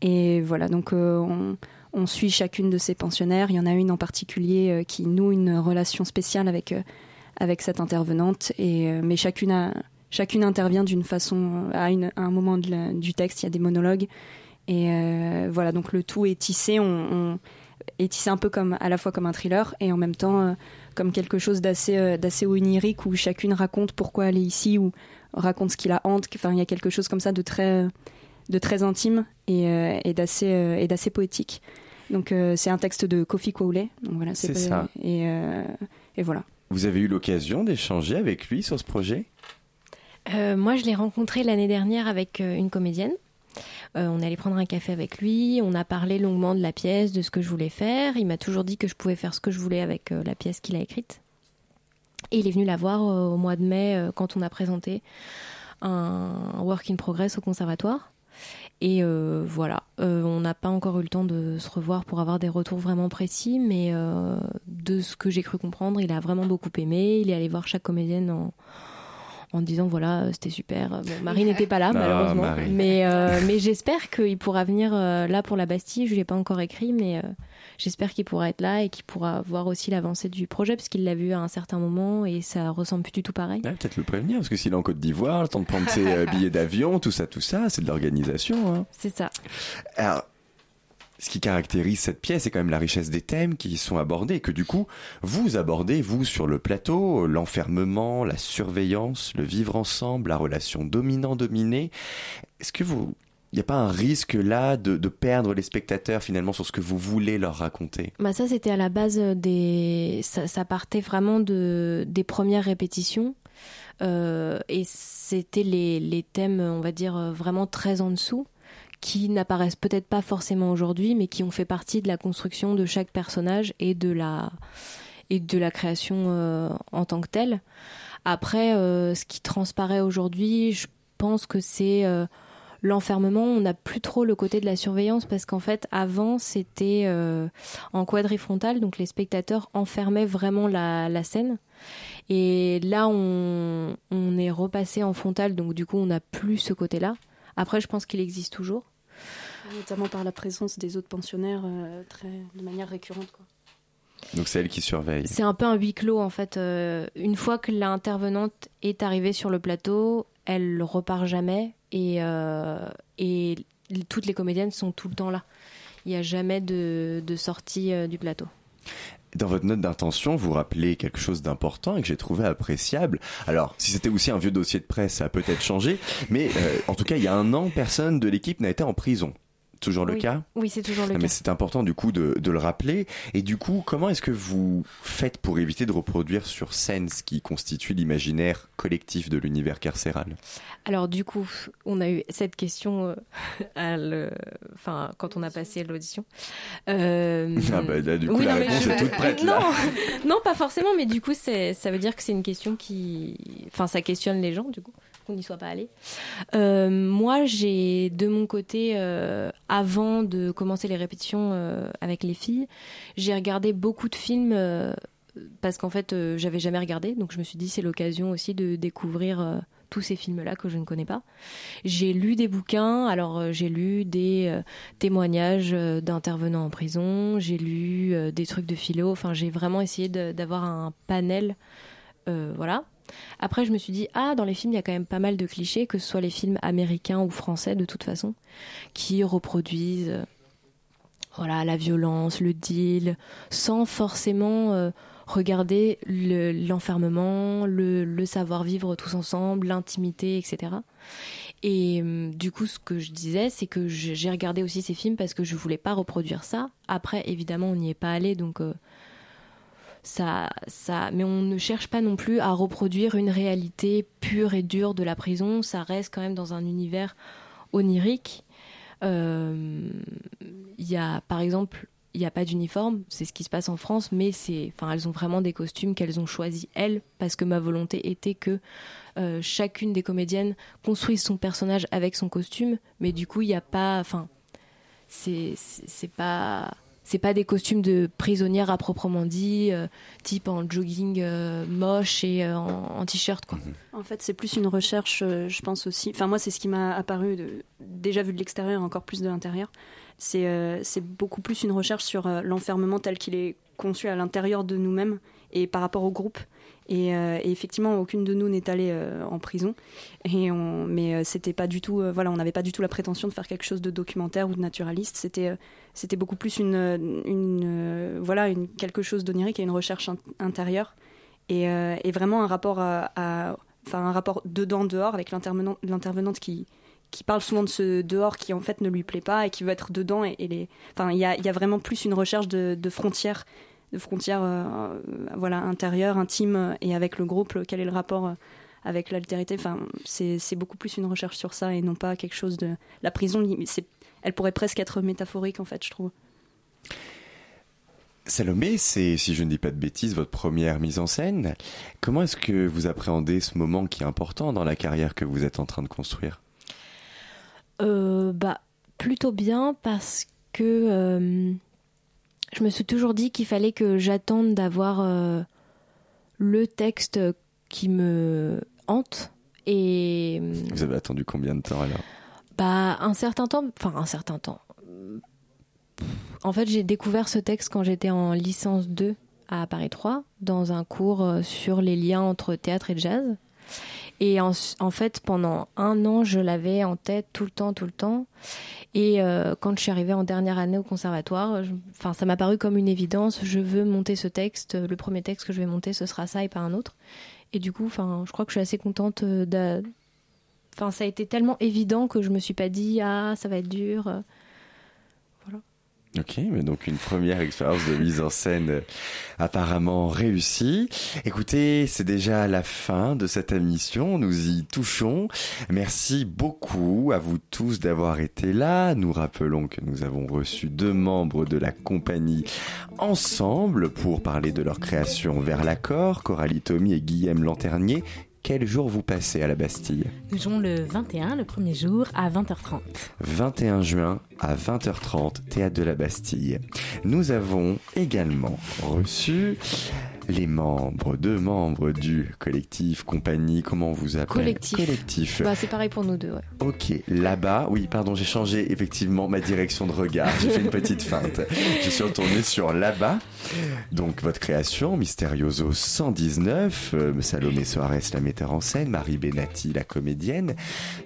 Et voilà, donc euh, on, on suit chacune de ces pensionnaires. Il y en a une en particulier qui noue une relation spéciale avec, avec cette intervenante, et, euh, mais chacune, a, chacune intervient d'une façon, à, une, à un moment de la- du texte, il y a des monologues. Et euh, voilà, donc le tout est tissé, on, on- est tissé un peu comme, à la fois comme un thriller et en même temps euh, comme quelque chose d'assez d'assez onirique où chacune raconte pourquoi elle est ici ou raconte ce qui la hante. Enfin, il y a quelque chose comme ça de très, de très intime et, euh, et d'assez euh, et d'assez poétique. Donc euh, c'est un texte de Kofi Kwole. Donc voilà, C'est ça. Et, et voilà. Vous avez eu l'occasion d'échanger avec lui sur ce projet? Euh, moi, je l'ai rencontré l'année dernière avec euh, une comédienne. Euh, on est allé prendre un café avec lui, on a parlé longuement de la pièce, de ce que je voulais faire. Il m'a toujours dit que je pouvais faire ce que je voulais avec euh, la pièce qu'il a écrite. Et il est venu la voir au mois de mai quand on a présenté un work in progress au conservatoire. Et euh, voilà, Euh, on n'a pas encore eu le temps de se revoir pour avoir des retours vraiment précis, mais euh, de ce que j'ai cru comprendre, il a vraiment beaucoup aimé. Il est allé voir chaque comédienne en, en disant voilà, euh, c'était super. Bon, Marie n'était pas là, Ah, malheureusement. Marie. Mais, euh, mais j'espère qu'il pourra venir euh, là pour la Bastille. Je lui ai pas encore écrit, mais euh, j'espère qu'il pourra être là et qu'il pourra voir aussi l'avancée du projet, parce qu'il l'a vu à un certain moment et ça ressemble plus du tout pareil. Ouais, Peut-être le prévenir, parce que s'il est en Côte d'Ivoire, le temps de prendre ses euh, billets d'avion, tout ça, tout ça, c'est de l'organisation. hein. C'est ça. Alors, ce qui caractérise cette pièce, c'est quand même la richesse des thèmes qui y sont abordés, que du coup, vous abordez, vous, sur le plateau, l'enfermement, la surveillance, le vivre ensemble, la relation dominant-dominé. Est-ce que vous... Il n'y a pas un risque là de, de perdre les spectateurs finalement sur ce que vous voulez leur raconter? Bah ça c'était à la base des ça, ça partait vraiment de des premières répétitions. Euh, et c'était les, les thèmes on va dire euh, vraiment très en dessous qui n'apparaissent peut-être pas forcément aujourd'hui mais qui ont fait partie de la construction de chaque personnage et de la et de la création euh, en tant que telle après euh, ce qui transparaît aujourd'hui je pense que c'est euh, l'enfermement, on n'a plus trop le côté de la surveillance parce qu'en fait, avant, c'était en quadrifrontal, donc les spectateurs enfermaient vraiment la, la scène. Et là, on, on est repassé en frontal, donc du coup, on n'a plus ce côté-là. Après, je pense qu'il existe toujours. Notamment par la présence des autres pensionnaires euh, très, de manière récurrente. Quoi. Donc c'est elle qui surveille. C'est un peu un huis clos en fait. Euh, une fois que l'intervenante est arrivée sur le plateau, elle repart jamais et, euh, et toutes les comédiennes sont tout le temps là. Il n'y a jamais de, de sortie euh, du plateau. Dans votre note d'intention, vous rappelez quelque chose d'important et que j'ai trouvé appréciable. Alors, si c'était aussi un vieux dossier de presse, ça a peut-être changé, mais euh, en tout cas, il y a un an, personne de l'équipe n'a été en prison. Toujours le Oui. cas? Oui, c'est toujours le cas. Mais c'est important du coup de, de le rappeler. Et du coup, comment est-ce que vous faites pour éviter de reproduire sur scène ce qui constitue l'imaginaire collectif de l'univers carcéral? Alors du coup, on a eu cette question euh, à le... enfin, quand on a passé l'audition. Euh, Ah bah là, du coup, oui, la non, mais réponse je- est toute prête non, là. non, pas forcément, mais du coup, ça veut dire que c'est une question qui, enfin, ça questionne les gens, du coup, qu'on n'y soit pas allé. Euh, moi, j'ai de mon côté, euh, avant de commencer les répétitions euh, avec les filles, j'ai regardé beaucoup de films. parce qu'en fait, j'avais jamais regardé, donc je me suis dit c'est l'occasion aussi de découvrir tous ces films-là que je ne connais pas. J'ai lu des bouquins, alors j'ai lu des témoignages d'intervenants en prison, j'ai lu des trucs de philo, enfin j'ai vraiment essayé d'avoir un panel, voilà. Après, je me suis dit, ah, dans les films, il y a quand même pas mal de clichés, que ce soit les films américains ou français, de toute façon, qui reproduisent euh, voilà, la violence, le deal, sans forcément euh, regarder le- l'enfermement, le, savoir-vivre tous ensemble, l'intimité, etc. Et euh, du coup, ce que je disais, c'est que j'ai regardé aussi ces films parce que je voulais pas reproduire ça. Après, évidemment, on n'y est pas allé, donc ça, ça. Mais on ne cherche pas non plus à reproduire une réalité pure et dure de la prison. Ça reste quand même dans un univers onirique. Euh, Il y a, par exemple, il n'y a pas d'uniforme, c'est ce qui se passe en France, mais c'est, enfin, elles ont vraiment des costumes qu'elles ont choisis elles, parce que ma volonté était que euh, chacune des comédiennes construise son personnage avec son costume, mais du coup, il n'y a pas, enfin, c'est c'est pas, c'est pas des costumes de prisonnières à proprement dit, euh, type en jogging euh, moche et euh, en, en t-shirt, quoi. En fait, c'est plus une recherche, euh, je pense aussi. Enfin, moi, c'est ce qui m'a apparu, de- déjà vu de l'extérieur, encore plus de l'intérieur. C'est euh, c'est beaucoup plus une recherche sur euh, l'enfermement tel qu'il est conçu à l'intérieur de nous-mêmes et par rapport au groupe. Et, euh, et effectivement, aucune de nous n'est allée euh, en prison. Mais euh, c'était pas du tout, voilà, on n'avait pas du tout la prétention de faire quelque chose de documentaire ou de naturaliste. C'était, beaucoup plus une, voilà, quelque chose d'onirique et une recherche in- intérieure. Et, vraiment un rapport à, enfin un rapport dedans dehors avec l'intervenant- l'intervenante qui parle souvent de ce dehors qui en fait ne lui plaît pas et qui veut être dedans et, enfin il y a, vraiment plus une recherche de frontières de frontières euh, euh, voilà intérieures intimes euh, et avec le groupe le- quel est le rapport euh, avec l'altérité? Enfin c'est c'est beaucoup plus une recherche sur ça et non pas quelque chose de la prison c'est elle pourrait presque être métaphorique en fait je trouve. Salomé, c'est, si je ne dis pas de bêtises, votre première mise en scène. Comment est-ce que vous appréhendez ce moment qui est important dans la carrière que vous êtes en train de construire? Euh, bah, plutôt bien parce que euh, je me suis toujours dit qu'il fallait que j'attende d'avoir euh, le texte qui me hante et Vous avez attendu combien de temps alors? Bah un certain temps, enfin un certain temps. En fait, j'ai découvert ce texte quand j'étais en licence 2 à Paris 3 dans un cours euh, sur les liens entre théâtre et jazz. Et en, fait, pendant un an, je l'avais en tête tout le temps, tout le temps. Et euh, quand je suis arrivée en dernière année au conservatoire, ça m'a paru comme une évidence. Je veux monter ce texte. Le premier texte que je vais monter, ce sera ça et pas un autre. Et du coup, je crois que je suis assez contente euh, Enfin, ça a été tellement évident que je me suis pas dit ah ça va être dur. Ok, mais donc une première expérience de mise en scène euh, apparemment réussie. Écoutez, c'est déjà la fin de cette émission, nous y touchons. Merci beaucoup à vous tous d'avoir été là. Nous rappelons que nous avons reçu deux membres de la compagnie ensemble pour parler de leur création Vers l'accord, Coralie Tommy et Guillaume Lanternier. Quel jour vous passez à la Bastille Nous jouons le 21, le premier jour, à 20h30. 21 juin à 20h30, théâtre de la Bastille. Nous avons également reçu les membres, deux membres du collectif, compagnie, comment on vous appelle Collectif. Collectif. Bah, c'est pareil pour nous deux. Ouais. Ok, là-bas, oui, pardon, j'ai changé effectivement ma direction de regard. J'ai fait une petite feinte. Je suis retourné sur là-bas. Donc, votre création, Mysterioso 119, euh, Salomé Soares, la metteur en scène, Marie Benatti, la comédienne.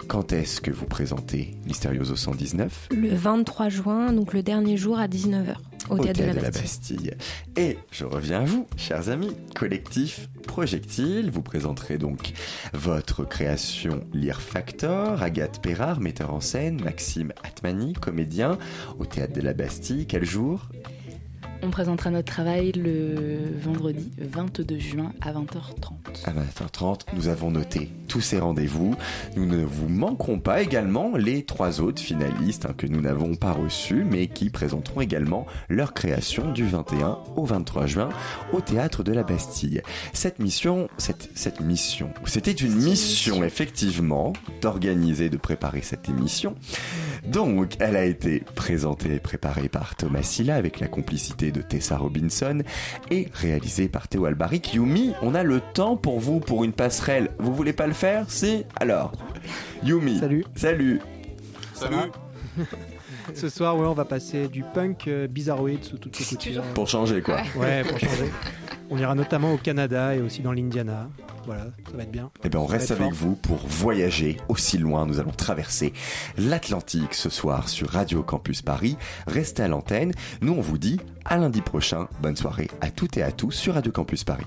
Quand est-ce que vous présentez Mysterioso 119 Le 23 juin, donc le dernier jour à 19h au, théâtre, de la Bastille. Bastille. Et je reviens à vous, chers amis. Collectif Projectile, vous présenterez donc votre création Lire Factor, Agathe Perrard, metteur en scène, Maxime Atmani, comédien, au théâtre de la Bastille. Quel jour? On présentera notre travail le vendredi 22 juin à 20h30. À 20h30, nous avons noté tous ces rendez-vous. Nous ne vous manquerons pas également les trois autres finalistes hein, que nous n'avons pas reçus, mais qui présenteront également leur création du 21 au 23 juin au théâtre de la Bastille. Cette mission, cette, cette mission, c'était une mission effectivement d'organiser, de préparer cette émission. Donc, elle a été présentée et préparée par Thomas Silla avec la complicité de Tessa Robinson et réalisée par Théo Albaric. Yumi, on a le temps pour vous pour une passerelle. Vous voulez pas le faire? Si? Alors, Yumi. Salut. Salut. Salut. Ce soir, ouais, on va passer du punk euh, bizarroïde sous toutes ses coutures. Pour changer, quoi. Ouais, pour changer. On ira notamment au Canada et aussi dans l'Indiana. Voilà, ça va être bien. Eh bien, on reste avec fort. vous pour voyager aussi loin. Nous allons traverser l'Atlantique ce soir sur Radio Campus Paris. Restez à l'antenne. Nous, on vous dit à lundi prochain. Bonne soirée à toutes et à tous sur Radio Campus Paris.